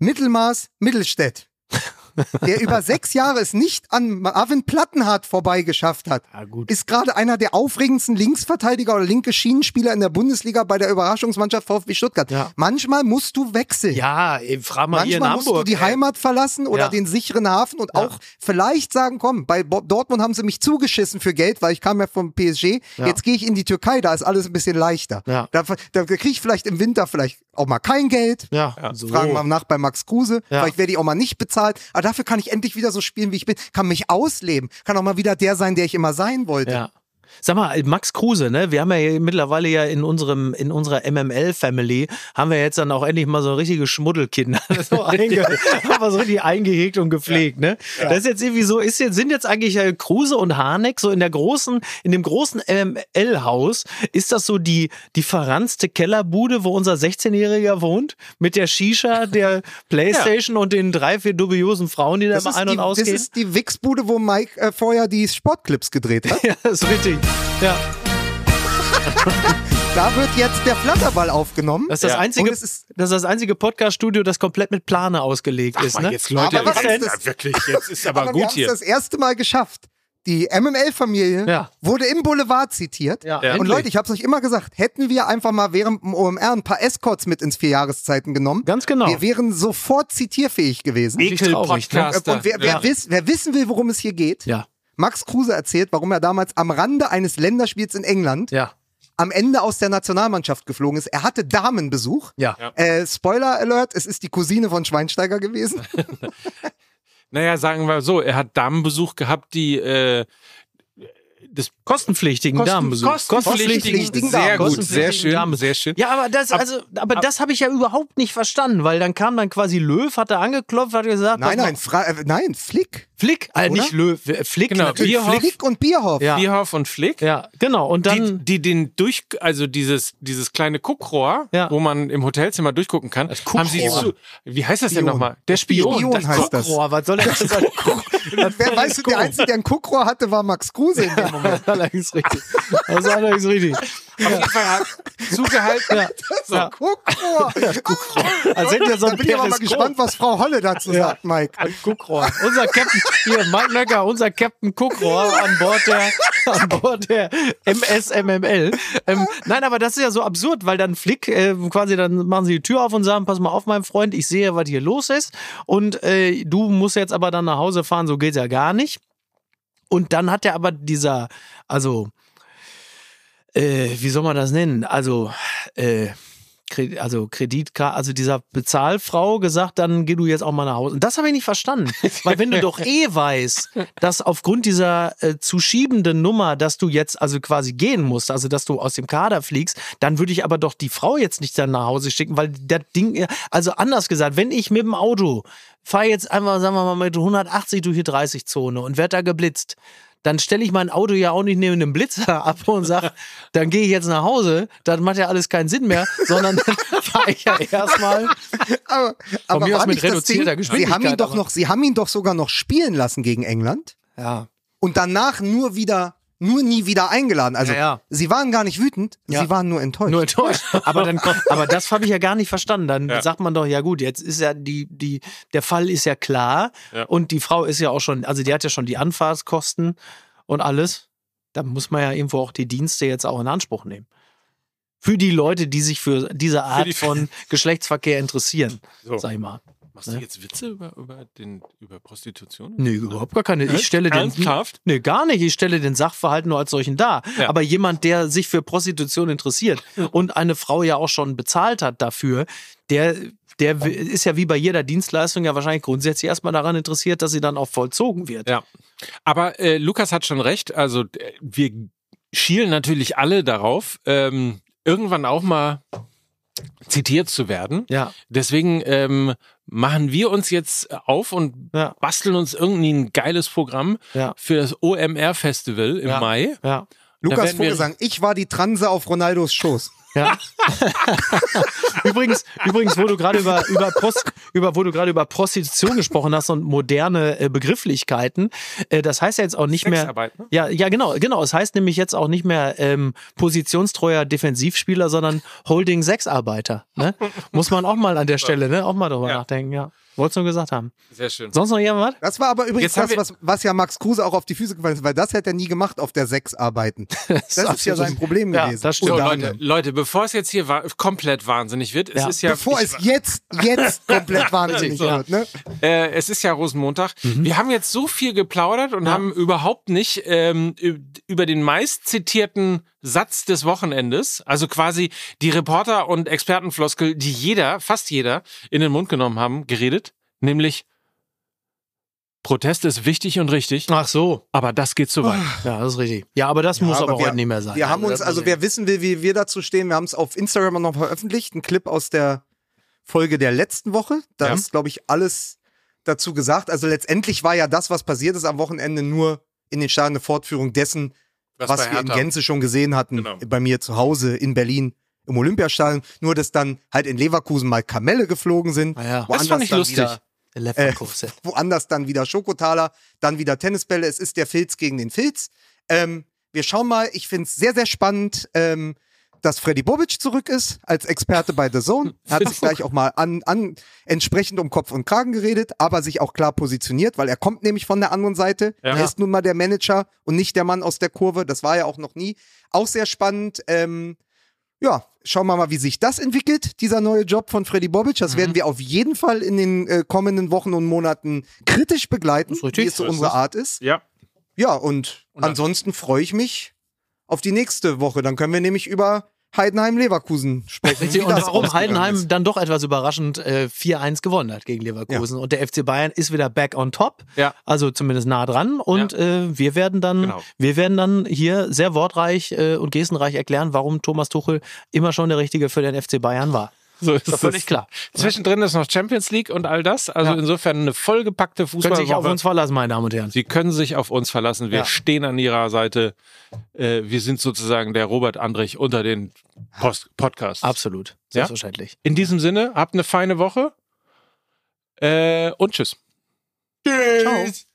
Mittelmaß Mittelstädt. der über sechs Jahre es nicht an Marvin Plattenhardt vorbeigeschafft hat, Ja, gut. ist gerade einer der aufregendsten Linksverteidiger oder linke Schienenspieler in der Bundesliga bei der Überraschungsmannschaft VfB Stuttgart. Ja. Manchmal musst du wechseln. Ja, ey, frag mal hier in Manchmal musst Hamburg. du die ey. Heimat verlassen oder Ja. den sicheren Hafen und auch vielleicht sagen, komm, bei Dortmund haben sie mich zugeschissen für Geld, weil ich kam ja vom PSG. Ja. Jetzt gehe ich in die Türkei, da ist alles ein bisschen leichter. Ja. Da, da kriege ich vielleicht im Winter vielleicht auch mal kein Geld. Ja, so. Fragen wir nach bei Max Kruse. Ja. Vielleicht werde ich auch mal nicht bezahlt. Aber dafür kann ich endlich wieder so spielen, wie ich bin. Kann mich ausleben. Kann auch mal wieder der sein, der ich immer sein wollte. Ja. Sag mal, Max Kruse, ne? Wir haben ja mittlerweile ja in unserem, in unserer MML-Family haben wir jetzt dann auch endlich mal so richtige Schmuddelkinder. So einge haben wir so richtig eingehegt und gepflegt, ne? Das ist jetzt irgendwie so, ist jetzt, sind jetzt eigentlich äh, Kruse und Harnik so in der großen, in dem großen MML-Haus, ist das so die, die verranzte Kellerbude, wo unser 16-Jähriger wohnt? Mit der Shisha, der Playstation und den drei, vier dubiosen Frauen, die da Das immer ist, ein- die, und das ausgehen? ist die Wichsbude, wo Mike äh, vorher die Sportclips gedreht hat. ja, das ist richtig. Ja. da wird jetzt der Flatterball aufgenommen. Das ist das Ja. einzige, ist- das ist das einzige Podcast-Studio, das komplett mit Plane ausgelegt ist. Mann, Ne? jetzt Leute, Aber was jetzt- ist das? ja, wirklich, jetzt ist aber, wir gut haben es hier. das erste Mal geschafft. Die MML-Familie Ja. wurde im Boulevard zitiert. Ja, Und endlich. Leute, ich habe es euch immer gesagt, hätten wir einfach mal während dem OMR ein paar Escorts mit ins Vierjahreszeiten genommen, Ganz genau. wir wären sofort zitierfähig gewesen. Ekel-Podcaster. Und wer, wer, Ja. wiss, wer wissen will, worum es hier geht, Ja, Max Kruse erzählt, warum er damals am Rande eines Länderspiels in England ja, am Ende aus der Nationalmannschaft geflogen ist. Er hatte Damenbesuch. ja. Äh, Spoiler Alert, es ist die Cousine von Schweinsteiger gewesen. Naja, sagen wir so, er hat Damenbesuch gehabt, die äh, das Kostenpflichtigen Kosten- Damenbesuch. kostenpflichtigen sehr Damen. gut, Kostenpflichtigen sehr schön, Damen. sehr schön. Ja, aber das, Ab- also, aber das habe ich ja überhaupt nicht verstanden, weil dann kam dann quasi Löw, hat er angeklopft, hat gesagt, nein, nein, Fra äh, nein, Flick. Flick, äh, nicht Löw, äh, Flick, Genau, Bierhoff. Flick. Und Bierhoff. Ja. Bierhoff und Flick. Ja, genau. Und Die, dann, die den durch, also dieses, dieses kleine Guckrohr, Ja. wo man im Hotelzimmer durchgucken kann, Das haben sie zu, wie heißt das denn Spion. nochmal? Der Spion. Spion das heißt das. Guckrohr, was soll das sein? Wer weißt du, der Einzige, der ein Guckrohr hatte, war Max Kruse in dem Moment. allerdings richtig. Das ist allerdings richtig. Auf jeden Fall hat zugehalten. Ja. So, Guckrohr. Als hätte er so da ein bin ich aber mal gespannt, was Frau Holle dazu Ja. sagt, Mike. Ein Guckrohr. Unser Captain, hier, Mike Nöcker, unser Captain Guckrohr an Bord der, an Bord der MSMML. Ähm, nein, aber das ist ja so absurd, weil dann Flick, äh, quasi, dann machen sie die Tür auf und sagen, pass mal auf, mein Freund, ich sehe, was hier los ist. Und äh, du musst jetzt aber dann nach Hause fahren, so geht's ja gar nicht. Und dann hat er aber dieser, also, äh, wie soll man das nennen? Also, äh, also Kreditkarte, also dieser Bezahlfrau gesagt, dann geh du jetzt auch mal nach Hause. Und das habe ich nicht verstanden. Weil wenn du doch eh weißt, dass aufgrund dieser äh, zu schiebenden Nummer, dass du jetzt also quasi gehen musst, also dass du aus dem Kader fliegst, dann würde ich aber doch die Frau jetzt nicht dann nach Hause schicken, weil das Ding, also anders gesagt, wenn ich mit dem Auto fahre jetzt einfach, sagen wir mal, mit 180 durch die 30-Zone und werde da geblitzt, dann stelle ich mein Auto ja auch nicht neben einem Blitzer ab und sage, dann gehe ich jetzt nach Hause, dann macht ja alles keinen Sinn mehr, sondern dann fahre ich ja erstmal. Aber, aber mir aus mit reduzierter Ding, Sie haben ihn Geschwindigkeit, doch noch, Sie haben ihn doch sogar noch spielen lassen gegen England Ja. und danach nur wieder, nur nie wieder eingeladen. Also Ja, ja. Sie waren gar nicht wütend, Ja. Sie waren nur enttäuscht. Nur enttäuscht. Aber, dann, aber das habe ich ja gar nicht verstanden. Dann Ja. sagt man doch, ja gut, jetzt ist ja die, die, der Fall ist ja klar Ja. und die Frau ist ja auch schon, also die hat ja schon die Anfahrtskosten und alles. Da muss man ja irgendwo auch die Dienste jetzt auch in Anspruch nehmen. Für die Leute, die sich für diese Art die- von Geschlechtsverkehr interessieren, So. sag ich mal. Machst du jetzt Witze über, über, den, über Prostitution? Nee, überhaupt gar keine. Ich stelle den, Ernsthaft? Nee, gar nicht. Ich stelle den Sachverhalt nur als solchen dar. Ja. Aber jemand, der sich für Prostitution interessiert und eine Frau ja auch schon bezahlt hat dafür, der, der ist ja wie bei jeder Dienstleistung ja wahrscheinlich grundsätzlich erstmal daran interessiert, dass sie dann auch vollzogen wird. Ja. Aber äh, Lukas hat schon recht. Also wir schielen natürlich alle darauf, ähm, irgendwann auch mal zitiert zu werden. Ja. Deswegen ähm, machen wir uns jetzt auf und Ja. basteln uns irgendwie ein geiles Programm Ja. für das OMR-Festival im Ja. Mai. Ja. Lukas Vogelsang, ich war die Transe auf Ronaldos Schoß. Ja. übrigens, übrigens, wo du gerade über, über, über, wo du gerade über Prostitution gesprochen hast und moderne äh, Begrifflichkeiten, äh, das heißt ja jetzt auch nicht mehr. Ne? Ja, ja, genau, genau. Es heißt nämlich jetzt auch nicht mehr ähm, positionstreuer Defensivspieler, sondern Holding Sechsarbeiter. Ne? Muss man auch mal an der Stelle, ne? Auch mal drüber Ja. nachdenken, ja. Wolltest du nur gesagt haben. Sehr schön. Sonst noch jemand? Das war aber übrigens Jetzt das, was, was ja Max Kruse auch auf die Füße gefallen ist, weil das hätte er nie gemacht auf der Sechs arbeiten. Das, ist ja sein Problem Ja, gewesen. das stimmt. So, Leute. Leute, bevor es jetzt hier wa komplett wahnsinnig wird, es Ja. ist ja, Bevor es jetzt, jetzt komplett wahnsinnig So. wird, ne? äh, es ist ja Rosenmontag. Mhm. Wir haben jetzt so viel geplaudert und haben überhaupt nicht ähm, über den meist zitierten Satz des Wochenendes, also quasi die Reporter und Expertenfloskel, die jeder, fast jeder, in den Mund genommen haben, geredet, nämlich Protest ist wichtig und richtig, Ach so. aber das geht zu weit. Ja, das ist richtig. Ja, aber das muss aber, wir, heute nicht mehr sein. Wir haben uns, also wer wissen will, wie wir dazu stehen, wir haben es auf Instagram auch noch veröffentlicht, ein Clip aus der Folge der letzten Woche. Da Ja. ist, glaube ich, alles dazu gesagt. Also letztendlich war ja das, was passiert ist am Wochenende, nur in den Staaten eine Fortführung dessen, was, bei wir in Gänze schon gesehen hatten, Genau. bei mir zu Hause in Berlin im Olympiastadion. Nur, dass dann halt in Leverkusen mal Kamelle geflogen sind. Ah ja. Das woanders fand ich dann lustig. Wieder, Leverkusen. woanders dann wieder Schokotaler, dann wieder Tennisbälle. Es ist der Filz gegen den Filz. Ähm, wir schauen mal, ich finde es sehr, sehr spannend, ähm, dass Freddy Bobic zurück ist als Experte bei The Zone. Er hat sich gleich auch mal an, an entsprechend um Kopf und Kragen geredet, aber sich auch klar positioniert, weil er kommt nämlich von der anderen Seite. Ja. Er ist nun mal der Manager und nicht der Mann aus der Kurve. Das war ja auch noch nie. Auch sehr spannend. Ähm, ja, schauen wir mal, wie sich das entwickelt, dieser neue Job von Freddy Bobic. Das werden wir auf jeden Fall in den äh, kommenden Wochen und Monaten kritisch begleiten, richtig. wie es so unsere. Art ist. Ja. Ja, und, Und ansonsten freue ich mich auf die nächste Woche. Dann können wir nämlich über Heidenheim-Leverkusen sprechen. Richtig, und warum Heidenheim ist. dann doch etwas überraschend äh, 4-1 gewonnen hat gegen Leverkusen. Und der FC Bayern ist wieder back on top. Ja. Also zumindest nah dran. Und äh, wir werden dann, Genau. wir werden dann hier sehr wortreich äh, und gestenreich erklären, warum Thomas Tuchel immer schon der Richtige für den FC Bayern war. So ist Das ist völlig klar. Zwischendrin ist noch Champions League und all das. Also Ja. insofern eine vollgepackte Können Sie sich auf uns verlassen, meine Damen und Herren. Sie können sich auf uns verlassen. Wir Ja. stehen an Ihrer Seite. Äh, wir sind sozusagen der Robert Andrich unter den Post Podcasts. Absolut. Ja? Selbstverständlich. In diesem Sinne, habt eine feine Woche. Äh, und tschüss. Tschüss.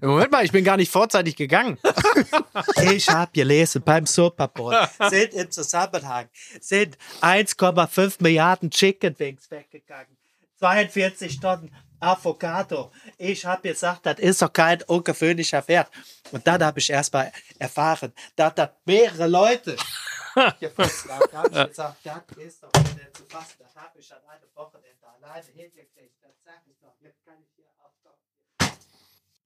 Moment mal, ich bin gar nicht vorzeitig gegangen. ich habe gelesen beim Super Bowl sind im Zusammenhang sind 1,5 Milliarden Chicken Wings weggegangen. 42 Tonnen Avocado. Ich habe gesagt, das ist doch kein ungewöhnlicher Wert. Und dann habe ich erst mal erfahren, dass das mehrere Leute gefressen haben. Da habe ich gesagt, das ist doch nicht zu fassen. Das habe ich an einem Wochenende alleine hingekriegt. Das sage ich doch. Jetzt kann ich